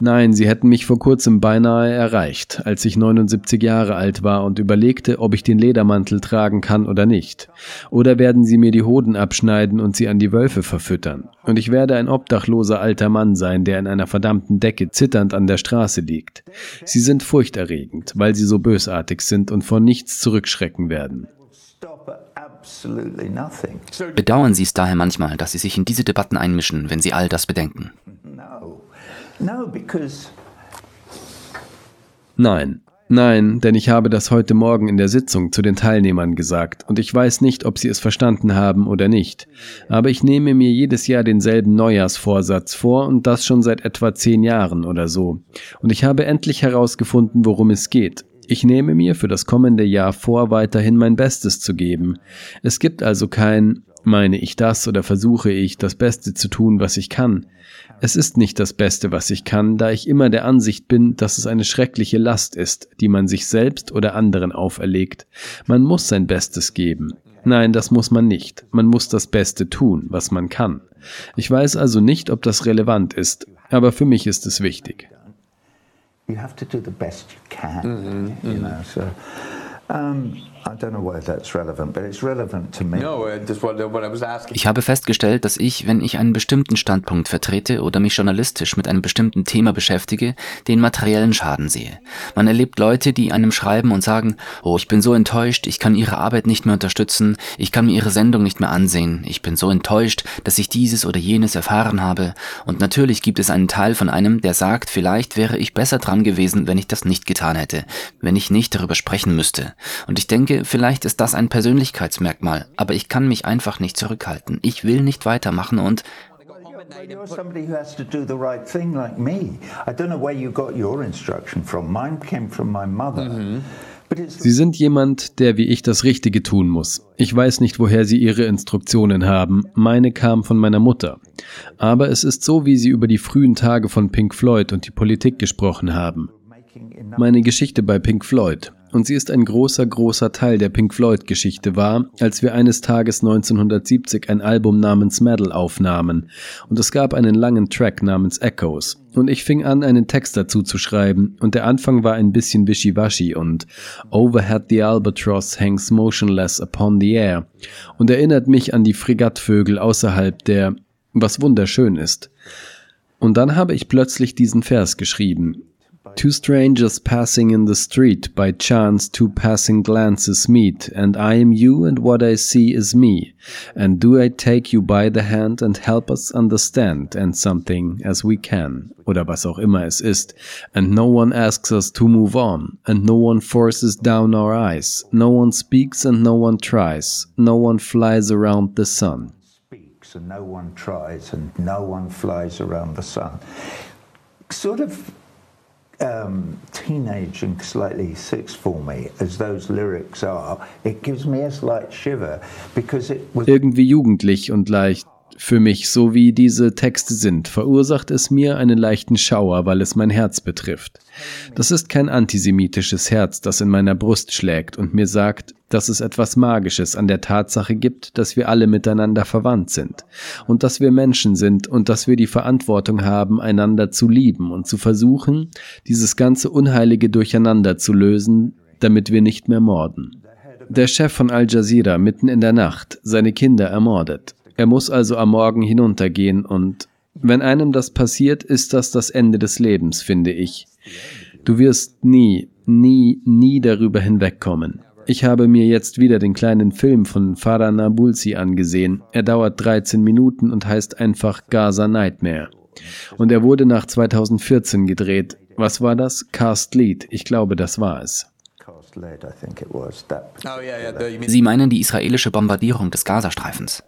Nein, sie hätten mich vor kurzem beinahe erreicht, als ich 79 Jahre alt war und überlegte, ob ich den Ledermantel tragen kann oder nicht. Oder werden sie mir die Hoden abschneiden und sie an die Wölfe verfüttern. Und ich werde ein obdachloser alter Mann sein, der in einer verdammten Decke zitternd an der Straße liegt. Sie sind furchterregend, weil sie so bösartig sind und vor nichts zurückschrecken werden. Bedauern Sie es daher manchmal, dass Sie sich in diese Debatten einmischen, wenn Sie all das bedenken? Nein. Nein, denn ich habe das heute Morgen in der Sitzung zu den Teilnehmern gesagt und ich weiß nicht, ob sie es verstanden haben oder nicht. Aber ich nehme mir jedes Jahr denselben Neujahrsvorsatz vor und das schon seit etwa zehn Jahren oder so. Und ich habe endlich herausgefunden, worum es geht. Ich nehme mir für das kommende Jahr vor, weiterhin mein Bestes zu geben. Es gibt also kein meine ich das oder versuche ich, das Beste zu tun, was ich kann. Es ist nicht das Beste, was ich kann, da ich immer der Ansicht bin, dass es eine schreckliche Last ist, die man sich selbst oder anderen auferlegt. Man muss sein Bestes geben. Nein, das muss man nicht. Man muss das Beste tun, was man kann. Ich weiß also nicht, ob das relevant ist, aber für mich ist es wichtig. You have to do the best you can. You know, so um, I don't know whether that's relevant, but it's relevant to me. No, just what, what I was asking. Ich habe festgestellt, dass ich, wenn ich einen bestimmten Standpunkt vertrete oder mich journalistisch mit einem bestimmten Thema beschäftige, den materiellen Schaden sehe. Man erlebt Leute, die einem schreiben und sagen, oh, ich bin so enttäuscht, ich kann ihre Arbeit nicht mehr unterstützen, ich kann mir ihre Sendung nicht mehr ansehen, ich bin so enttäuscht, dass ich dieses oder jenes erfahren habe. Und natürlich gibt es einen Teil von einem, der sagt, vielleicht wäre ich besser dran gewesen, wenn ich das nicht getan hätte, wenn ich nicht darüber sprechen müsste. Und ich denke, vielleicht ist das ein Persönlichkeitsmerkmal, aber ich kann mich einfach nicht zurückhalten. Ich will nicht weitermachen und Well, you're somebody who has to do the right thing like me. I don't know where you got your instruction from. Mine came from my mother. But it's Sie sind jemand, der wie ich das Richtige tun muss. Ich weiß nicht, woher Sie Ihre Instruktionen haben. Meine kam von meiner Mutter. Aber es ist so, wie Sie über die frühen Tage von Pink Floyd und die Politik gesprochen haben. Meine Geschichte bei Pink Floyd. Und sie ist ein großer, großer Teil der Pink Floyd-Geschichte war, als wir eines Tages 1970 ein Album namens Metal aufnahmen. Und es gab einen langen Track namens Echoes. Und ich fing an, einen Text dazu zu schreiben. Und der Anfang war ein bisschen wischiwaschi und Overhead the albatross hangs motionless upon the air. Und erinnert mich an die Fregattvögel außerhalb der, was wunderschön ist. Und dann habe ich plötzlich diesen Vers geschrieben. Two strangers passing in the street, by chance two passing glances meet, and I am you and what I see is me. And do I take you by the hand and help us understand and something as we can, oder was auch immer es ist, and no one asks us to move on, and no one forces down our eyes, no one speaks and no one tries, no one flies around the sun. speaks and no one tries and no one flies around the sun. Sort of um, teenage and slightly sixth for me as those lyrics are, it gives me a slight shiver because it was irgendwie jugendlich und leicht. Für mich, so wie diese Texte sind, verursacht es mir einen leichten Schauer, weil es mein Herz betrifft. Das ist kein antisemitisches Herz, das in meiner Brust schlägt und mir sagt, dass es etwas Magisches an der Tatsache gibt, dass wir alle miteinander verwandt sind und dass wir Menschen sind und dass wir die Verantwortung haben, einander zu lieben und zu versuchen, dieses ganze unheilige Durcheinander zu lösen, damit wir nicht mehr morden. Der Chef von Al Jazeera mitten in der Nacht, seine Kinder ermordet. Er muss also am Morgen hinuntergehen und wenn einem das passiert, ist das das Ende des Lebens, finde ich. Du wirst nie, nie, nie darüber hinwegkommen. Ich habe mir jetzt wieder den kleinen Film von Farah Nabulsi angesehen. Er dauert 13 Minuten und heißt einfach Gaza Nightmare. Und er wurde nach 2014 gedreht. Was war das? Cast Lead. Ich glaube, das war es. Oh, Sie meinen die israelische Bombardierung des Gazastreifens.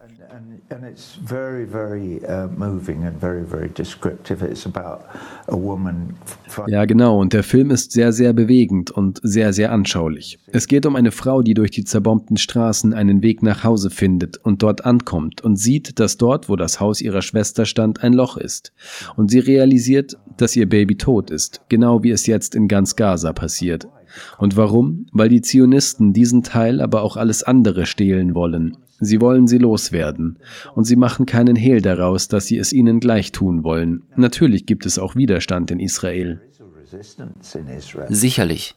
And it's very, very uh, moving and very, very descriptive. It's about a woman. Ja, genau. Und der Film ist sehr, sehr bewegend und sehr, sehr anschaulich. Es geht um eine Frau, die durch die zerbombten Straßen einen Weg nach Hause findet und dort ankommt und sieht, dass dort, wo das Haus ihrer Schwester stand, ein Loch ist. Und sie realisiert, dass ihr Baby tot ist, genau wie es jetzt in ganz Gaza passiert. Und warum? Weil die Zionisten diesen Teil, aber auch alles andere stehlen wollen. Sie wollen sie loswerden. Und sie machen keinen Hehl daraus, dass sie es ihnen gleich tun wollen. Natürlich gibt es auch Widerstand in Israel. Sicherlich.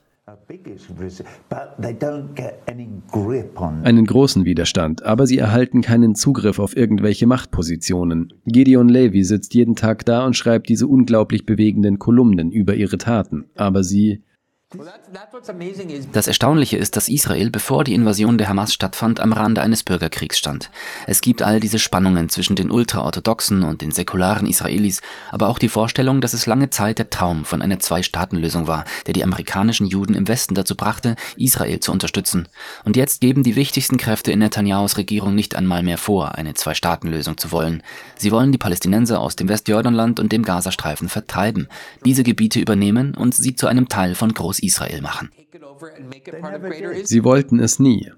Einen großen Widerstand, aber sie erhalten keinen Zugriff auf irgendwelche Machtpositionen. Gideon Levy sitzt jeden Tag da und schreibt diese unglaublich bewegenden Kolumnen über ihre Taten, aber sie das Erstaunliche ist, dass Israel, bevor die Invasion der Hamas stattfand, am Rande eines Bürgerkriegs stand. Es gibt all diese Spannungen zwischen den ultraorthodoxen und den säkularen Israelis, aber auch die Vorstellung, dass es lange Zeit der Traum von einer Zwei-Staaten-Lösung war, der die amerikanischen Juden im Westen dazu brachte, Israel zu unterstützen. Und jetzt geben die wichtigsten Kräfte in Netanyahus Regierung nicht einmal mehr vor, eine Zwei-Staaten-Lösung zu wollen. Sie wollen die Palästinenser aus dem Westjordanland und dem Gazastreifen vertreiben, diese Gebiete übernehmen und sie zu einem Teil von Groß Israel machen. Sie wollten es nie.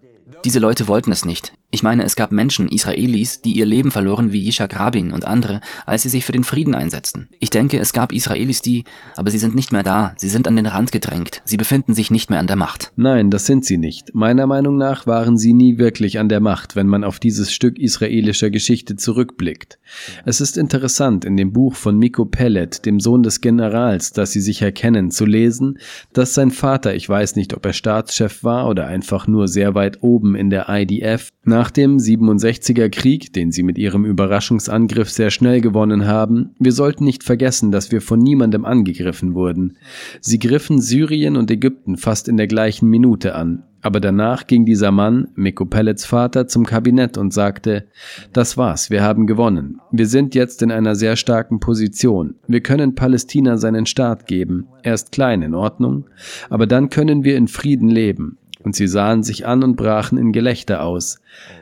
Diese Leute wollten es nicht. Ich meine, es gab Menschen, Israelis, die ihr Leben verloren wie Yishak Rabin und andere, als sie sich für den Frieden einsetzten. Ich denke, es gab Israelis, die, aber sie sind nicht mehr da, sie sind an den Rand gedrängt, sie befinden sich nicht mehr an der Macht. Nein, das sind sie nicht. Meiner Meinung nach waren sie nie wirklich an der Macht, wenn man auf dieses Stück israelischer Geschichte zurückblickt. Es ist interessant, in dem Buch von Miko Pellet, dem Sohn des Generals, das sie sicher kennen, zu lesen, dass sein Vater, ich weiß nicht, ob er Staatschef war oder einfach nur sehr weit oben in der IDF, nach dem 67er Krieg, den sie mit ihrem Überraschungsangriff sehr schnell gewonnen haben, wir sollten nicht vergessen, dass wir von niemandem angegriffen wurden. Sie griffen Syrien und Ägypten fast in der gleichen Minute an. Aber danach ging dieser Mann, Miko Pellets Vater, zum Kabinett und sagte, das war's, wir haben gewonnen. Wir sind jetzt in einer sehr starken Position. Wir können Palästina seinen Staat geben. Er ist klein, in Ordnung. Aber dann können wir in Frieden leben und sie sahen sich an und brachen in Gelächter aus.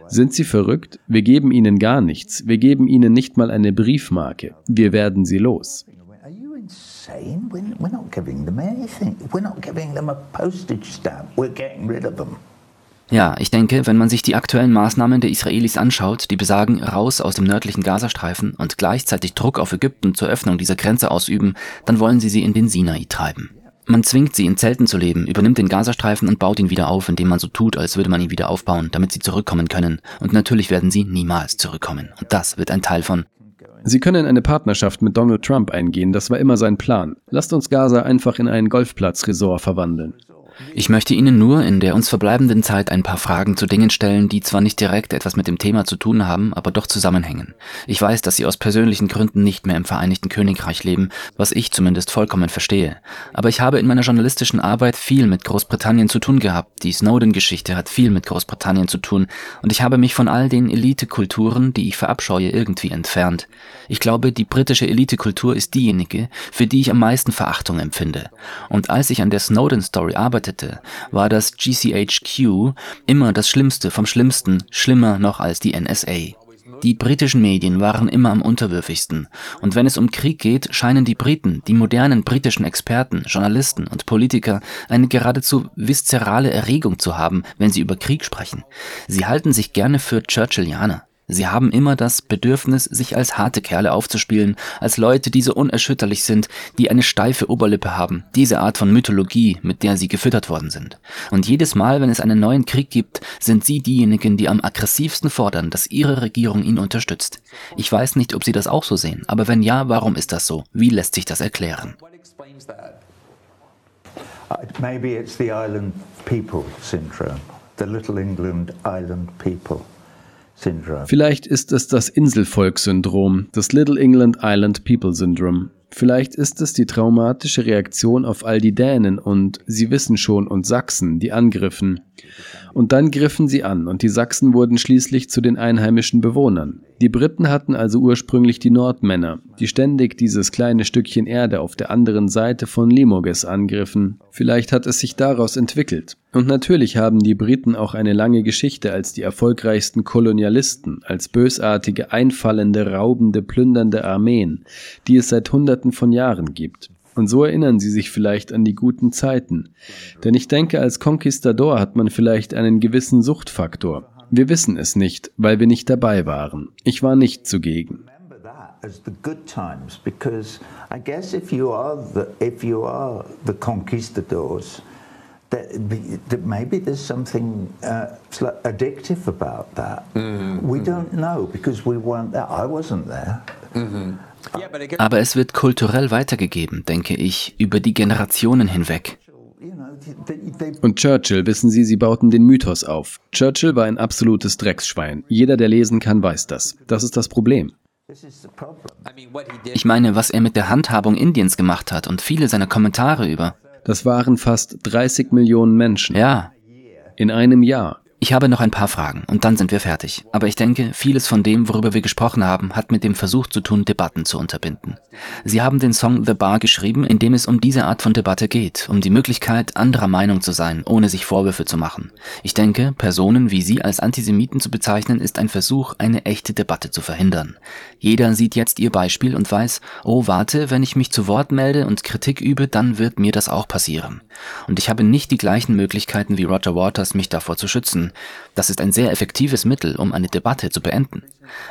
Sind sie verrückt? Wir geben ihnen gar nichts. Wir geben ihnen nicht mal eine Briefmarke. Wir werden sie los. Ja, ich denke, wenn man sich die aktuellen Maßnahmen der Israelis anschaut, die besagen, raus aus dem nördlichen Gazastreifen und gleichzeitig Druck auf Ägypten zur Öffnung dieser Grenze ausüben, dann wollen sie sie in den Sinai treiben. Man zwingt sie, in Zelten zu leben, übernimmt den Gazastreifen und baut ihn wieder auf, indem man so tut, als würde man ihn wieder aufbauen, damit sie zurückkommen können. Und natürlich werden sie niemals zurückkommen. Und das wird ein Teil von. Sie können eine Partnerschaft mit Donald Trump eingehen, das war immer sein Plan. Lasst uns Gaza einfach in einen Golfplatzresort verwandeln. Ich möchte Ihnen nur in der uns verbleibenden Zeit ein paar Fragen zu Dingen stellen, die zwar nicht direkt etwas mit dem Thema zu tun haben, aber doch zusammenhängen. Ich weiß, dass Sie aus persönlichen Gründen nicht mehr im Vereinigten Königreich leben, was ich zumindest vollkommen verstehe. Aber ich habe in meiner journalistischen Arbeit viel mit Großbritannien zu tun gehabt. Die Snowden-Geschichte hat viel mit Großbritannien zu tun und ich habe mich von all den Elitekulturen, die ich verabscheue, irgendwie entfernt. Ich glaube, die britische Elitekultur ist diejenige, für die ich am meisten Verachtung empfinde. Und als ich an der Snowden-Story arbeitete, war das GCHQ immer das Schlimmste vom Schlimmsten, schlimmer noch als die NSA. Die britischen Medien waren immer am unterwürfigsten. Und wenn es um Krieg geht, scheinen die Briten, die modernen britischen Experten, Journalisten und Politiker eine geradezu viszerale Erregung zu haben, wenn sie über Krieg sprechen. Sie halten sich gerne für Churchillianer. Sie haben immer das Bedürfnis, sich als harte Kerle aufzuspielen, als Leute, die so unerschütterlich sind, die eine steife Oberlippe haben, diese Art von Mythologie, mit der sie gefüttert worden sind. Und jedes Mal, wenn es einen neuen Krieg gibt, sind sie diejenigen, die am aggressivsten fordern, dass ihre Regierung ihn unterstützt. Ich weiß nicht, ob Sie das auch so sehen, aber wenn ja, warum ist das so? Wie lässt sich das erklären? Uh, maybe it's the island people syndrome, the Little England island people. Vielleicht ist es das Inselvolk-Syndrom, das Little England Island People Syndrome. Vielleicht ist es die traumatische Reaktion auf all die Dänen und Sie wissen schon und Sachsen, die angriffen. Und dann griffen sie an und die Sachsen wurden schließlich zu den einheimischen Bewohnern. Die Briten hatten also ursprünglich die Nordmänner, die ständig dieses kleine Stückchen Erde auf der anderen Seite von Limoges angriffen. Vielleicht hat es sich daraus entwickelt. Und natürlich haben die Briten auch eine lange Geschichte als die erfolgreichsten Kolonialisten, als bösartige, einfallende, raubende, plündernde Armeen, die es seit Hunderten von Jahren gibt. Und so erinnern sie sich vielleicht an die guten Zeiten. Denn ich denke, als Conquistador hat man vielleicht einen gewissen Suchtfaktor. Wir wissen es nicht, weil wir nicht dabei waren. Ich war nicht zugegen. as the good times because I guess if you are the if you are the conquistadors that, that maybe there's something uh, addictive about that. We don't know because we weren't there. I wasn't there. But again, Aber es wird kulturell weitergegeben, denke ich, über die Generationen hinweg. Und Churchill, wissen Sie, sie bauten den Mythos auf. Churchill war ein absolutes Drecksschwein. Jeder, der lesen kann, weiß das. Das ist das Problem. Ich meine, was er mit der Handhabung Indiens gemacht hat und viele seiner Kommentare über. Das waren fast 30 Millionen Menschen. Ja, In einem Jahr. Ich habe noch ein paar Fragen und dann sind wir fertig. Aber ich denke, vieles von dem, worüber wir gesprochen haben, hat mit dem Versuch zu tun, Debatten zu unterbinden. Sie haben den Song The Bar geschrieben, in dem es um diese Art von Debatte geht, um die Möglichkeit, anderer Meinung zu sein, ohne sich Vorwürfe zu machen. Ich denke, Personen wie Sie als Antisemiten zu bezeichnen, ist ein Versuch, eine echte Debatte zu verhindern. Jeder sieht jetzt Ihr Beispiel und weiß, oh warte, wenn ich mich zu Wort melde und Kritik übe, dann wird mir das auch passieren. Und ich habe nicht die gleichen Möglichkeiten wie Roger Waters, mich davor zu schützen. Das ist ein sehr effektives Mittel, um eine Debatte zu beenden.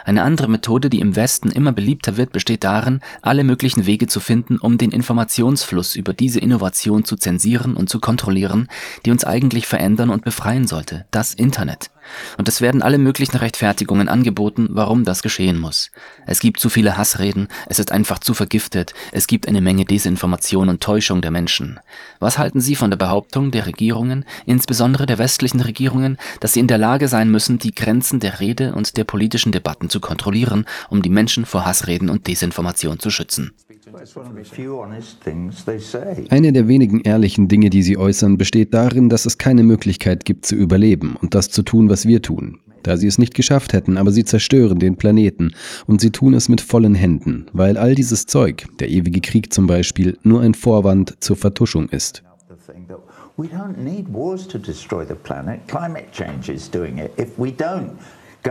Eine andere Methode, die im Westen immer beliebter wird, besteht darin, alle möglichen Wege zu finden, um den Informationsfluss über diese Innovation zu zensieren und zu kontrollieren, die uns eigentlich verändern und befreien sollte, das Internet. Und es werden alle möglichen Rechtfertigungen angeboten, warum das geschehen muss. Es gibt zu viele Hassreden, es ist einfach zu vergiftet, es gibt eine Menge Desinformation und Täuschung der Menschen. Was halten Sie von der Behauptung der Regierungen, insbesondere der westlichen Regierungen, dass sie in der Lage sein müssen, die Grenzen der Rede und der politischen Debatten zu kontrollieren, um die Menschen vor Hassreden und Desinformation zu schützen? It's one of the few honest things they say. Eine der wenigen ehrlichen Dinge, die sie äußern, besteht darin, dass es keine Möglichkeit gibt zu überleben und das zu tun, was wir tun. Da sie es nicht geschafft hätten, aber sie zerstören den Planeten und sie tun es mit vollen Händen, weil all dieses Zeug, der ewige Krieg zum Beispiel, nur ein Vorwand zur Vertuschung ist. We don't need wars to destroy the planet. Climate change is doing it. If we don't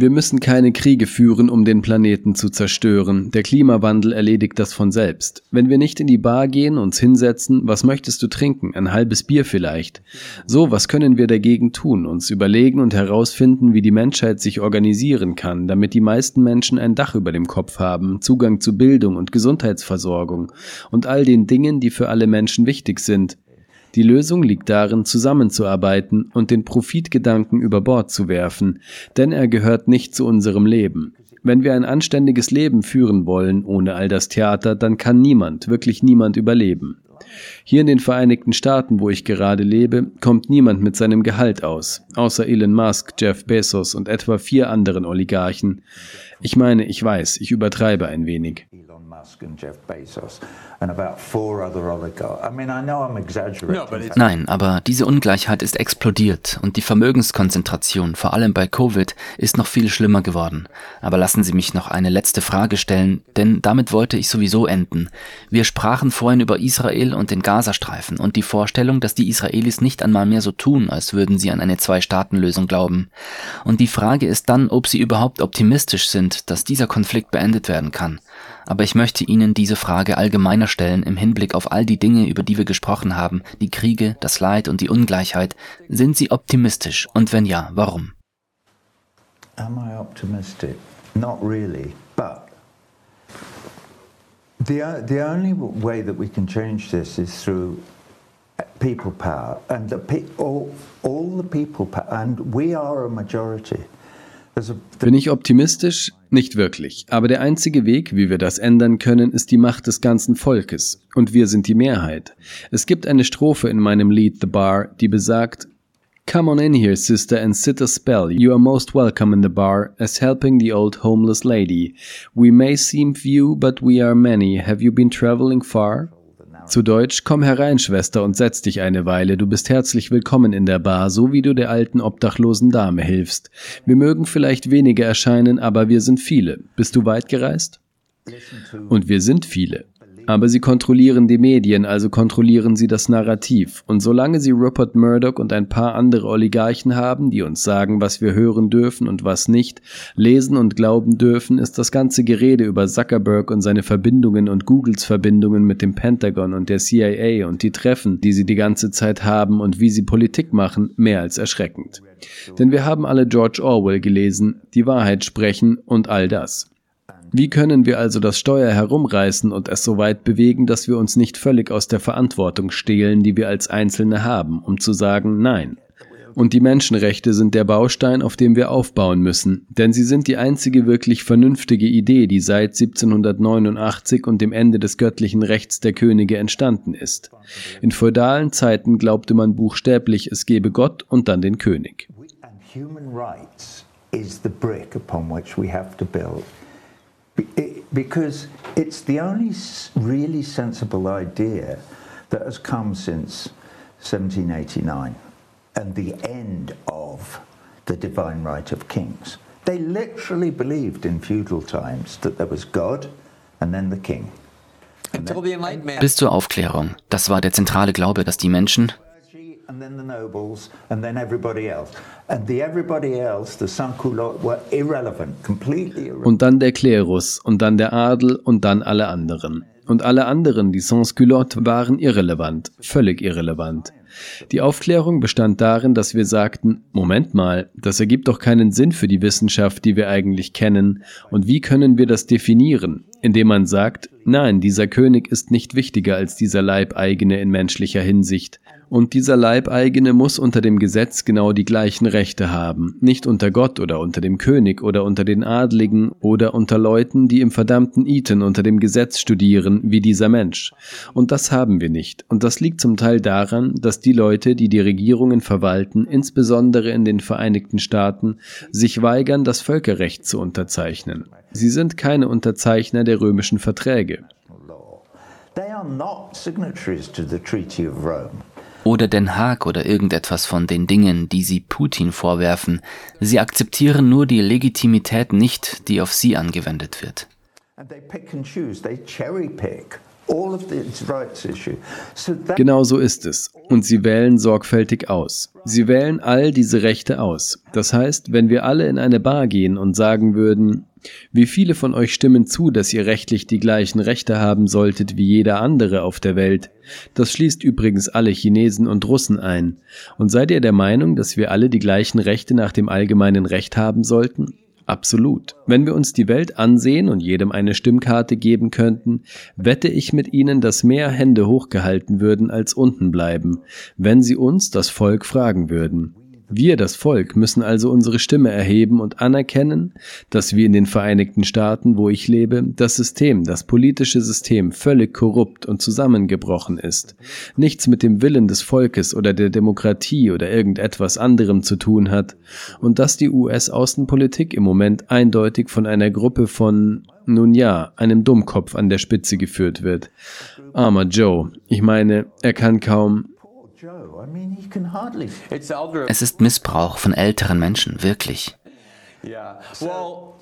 Wir müssen keine Kriege führen, um den Planeten zu zerstören. Der Klimawandel erledigt das von selbst. Wenn wir nicht in die Bar gehen, uns hinsetzen, was möchtest du trinken? Ein halbes Bier vielleicht. So, was können wir dagegen tun? Uns überlegen und herausfinden, wie die Menschheit sich organisieren kann, damit die meisten Menschen ein Dach über dem Kopf haben, Zugang zu Bildung und Gesundheitsversorgung und all den Dingen, die für alle Menschen wichtig sind. Die Lösung liegt darin, zusammenzuarbeiten und den Profitgedanken über Bord zu werfen, denn er gehört nicht zu unserem Leben. Wenn wir ein anständiges Leben führen wollen, ohne all das Theater, dann kann niemand, wirklich niemand überleben. Hier in den Vereinigten Staaten, wo ich gerade lebe, kommt niemand mit seinem Gehalt aus, außer Elon Musk, Jeff Bezos und etwa vier anderen Oligarchen. Ich meine, ich weiß, ich übertreibe ein wenig. Elon Musk and Jeff Bezos and about four other oligarchs. I mean, I know I'm exaggerating. No, but it's- Nein, aber diese Ungleichheit ist explodiert und die Vermögenskonzentration, vor allem bei Covid, ist noch viel schlimmer geworden. Aber lassen Sie mich noch eine letzte Frage stellen, denn damit wollte ich sowieso enden. Wir sprachen vorhin über Israel und den Gazastreifen und die Vorstellung, dass die Israelis nicht einmal mehr so tun, als würden sie an eine Zwei-Staaten-Lösung glauben. Und die Frage ist dann, ob sie überhaupt optimistisch sind, dass dieser Konflikt beendet werden kann. Aber ich möchte Ihnen diese Frage allgemeiner stellen im Hinblick auf all die Dinge, über die wir gesprochen haben, die Kriege, das Leid und die Ungleichheit. Sind Sie optimistisch? Und wenn ja, warum? Am I optimistic? Not really, but the, the only way that we can change this is through people power and the all, all the people power, and we are a majority. There's a, Bin ich optimistisch? Nicht wirklich. Aber der einzige Weg, wie wir das ändern können, ist die Macht des ganzen Volkes. Und wir sind die Mehrheit. Es gibt eine Strophe in meinem Lied The Bar, die besagt, Come on in here, sister, and sit a spell. You are most welcome in the bar, as helping the old homeless lady. We may seem few, but we are many. Have you been traveling far? Zu Deutsch, komm herein, Schwester, und setz dich eine Weile. Du bist herzlich willkommen in der Bar, so wie du der alten obdachlosen Dame hilfst. Wir mögen vielleicht wenige erscheinen, aber wir sind viele. Bist du weit gereist? Und wir sind viele. Aber sie kontrollieren die Medien, also kontrollieren sie das Narrativ. Und solange sie Rupert Murdoch und ein paar andere Oligarchen haben, die uns sagen, was wir hören dürfen und was nicht, lesen und glauben dürfen, ist das ganze Gerede über Zuckerberg und seine Verbindungen und Googles Verbindungen mit dem Pentagon und der CIA und die Treffen, die sie die ganze Zeit haben und wie sie Politik machen, mehr als erschreckend. Denn wir haben alle George Orwell gelesen, die Wahrheit sprechen und all das. Wie können wir also das Steuer herumreißen und es so weit bewegen, dass wir uns nicht völlig aus der Verantwortung stehlen, die wir als Einzelne haben, um zu sagen Nein? Und die Menschenrechte sind der Baustein, auf dem wir aufbauen müssen, denn sie sind die einzige wirklich vernünftige Idee, die seit 1789 und dem Ende des göttlichen Rechts der Könige entstanden ist. In feudalen Zeiten glaubte man buchstäblich, es gebe Gott und dann den König. Human rights is the brick upon which we have to build. Be- it- Because it's the only really sensible idea that has come since 1789 and the end of the divine right of kings. They literally believed in feudal times that there was God and then the king. Until the Enlightenment. Bis zur Aufklärung. Das war der zentrale Glaube, dass die Menschen, clergy and then the nobles and then everybody else. And the everybody else, the sans-culottes, were irrelevant, completely irrelevant. Und dann der Klerus und dann der Adel und dann alle anderen. Und alle anderen, die Sans-Culottes, waren irrelevant, völlig irrelevant. Die Aufklärung bestand darin, dass wir sagten, Moment mal, das ergibt doch keinen Sinn für die Wissenschaft, die wir eigentlich kennen, und wie können wir das definieren? Indem man sagt, nein, dieser König ist nicht wichtiger als dieser Leibeigene in menschlicher Hinsicht. Und dieser Leibeigene muss unter dem Gesetz genau die gleichen Rechte haben, nicht unter Gott oder unter dem König oder unter den Adligen oder unter Leuten, die im verdammten Eton unter dem Gesetz studieren, wie dieser Mensch. Und das haben wir nicht. Und das liegt zum Teil daran, dass die Leute, die die Regierungen verwalten, insbesondere in den Vereinigten Staaten, sich weigern, das Völkerrecht zu unterzeichnen. Sie sind keine Unterzeichner der römischen Verträge. They are not signatories to the Treaty of Rome. Oder Den Haag oder irgendetwas von den Dingen, die sie Putin vorwerfen. Sie akzeptieren nur die Legitimität nicht, die auf sie angewendet wird. And they pick and choose, they cherry pick Genau so ist es. Und sie wählen sorgfältig aus. Sie wählen all diese Rechte aus. Das heißt, wenn wir alle in eine Bar gehen und sagen würden, wie viele von euch stimmen zu, dass ihr rechtlich die gleichen Rechte haben solltet wie jeder andere auf der Welt? Das schließt übrigens alle Chinesen und Russen ein. Und seid ihr der Meinung, dass wir alle die gleichen Rechte nach dem allgemeinen Recht haben sollten? Absolut. Wenn wir uns die Welt ansehen und jedem eine Stimmkarte geben könnten, wette ich mit Ihnen, dass mehr Hände hochgehalten würden als unten bleiben, wenn Sie uns, das Volk, fragen würden. Wir, das Volk, müssen also unsere Stimme erheben und anerkennen, dass wie in den Vereinigten Staaten, wo ich lebe, das System, das politische System völlig korrupt und zusammengebrochen ist, nichts mit dem Willen des Volkes oder der Demokratie oder irgendetwas anderem zu tun hat und dass die US-Außenpolitik im Moment eindeutig von einer Gruppe von, nun ja, einem Dummkopf an der Spitze geführt wird. Armer Joe, ich meine, er kann kaum, Es ist Missbrauch von älteren Menschen, wirklich. Uh.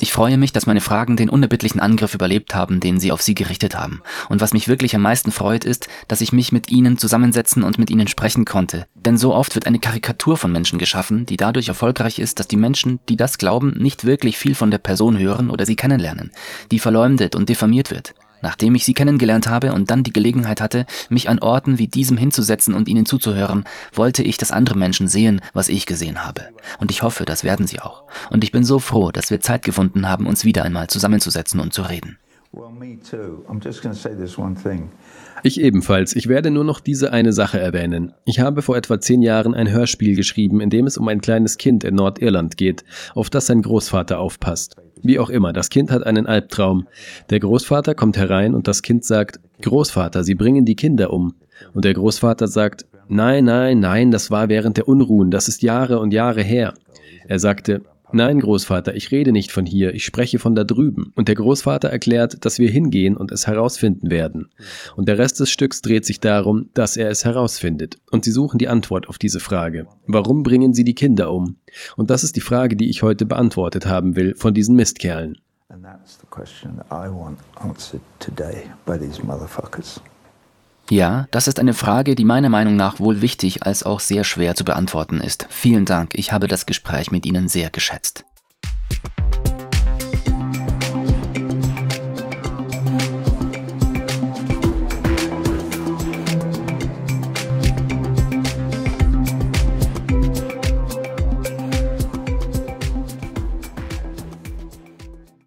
Ich freue mich, dass meine Fragen den unerbittlichen Angriff überlebt haben, den Sie auf Sie gerichtet haben. Und was mich wirklich am meisten freut, ist, dass ich mich mit Ihnen zusammensetzen und mit Ihnen sprechen konnte. Denn so oft wird eine Karikatur von Menschen geschaffen, die dadurch erfolgreich ist, dass die Menschen, die das glauben, nicht wirklich viel von der Person hören oder sie kennenlernen, die verleumdet und diffamiert wird. Nachdem ich sie kennengelernt habe und dann die Gelegenheit hatte, mich an Orten wie diesem hinzusetzen und ihnen zuzuhören, wollte ich, dass andere Menschen sehen, was ich gesehen habe. Und ich hoffe, das werden sie auch. Und ich bin so froh, dass wir Zeit gefunden haben, uns wieder einmal zusammenzusetzen und zu reden. Well, me too. I'm just going to say this one thing. Ich ebenfalls. Ich werde nur noch diese eine Sache erwähnen. Ich habe vor etwa zehn Jahren ein Hörspiel geschrieben, in dem es um ein kleines Kind in Nordirland geht, auf das sein Großvater aufpasst. Wie auch immer, das Kind hat einen Albtraum. Der Großvater kommt herein und das Kind sagt, Großvater, Sie bringen die Kinder um. Und der Großvater sagt, nein, nein, nein, das war während der Unruhen, das ist Jahre und Jahre her. Er sagte, Nein, Großvater, ich rede nicht von hier, ich spreche von da drüben. Und der Großvater erklärt, dass wir hingehen und es herausfinden werden. Und der Rest des Stücks dreht sich darum, dass er es herausfindet. Und sie suchen die Antwort auf diese Frage. Warum bringen sie die Kinder um? Und das ist die Frage, die ich heute beantwortet haben will von diesen Mistkerlen. And that's the question that I want answered today by these motherfuckers. Ja, das ist eine Frage, die meiner Meinung nach wohl wichtig als auch sehr schwer zu beantworten ist. Vielen Dank, ich habe das Gespräch mit Ihnen sehr geschätzt.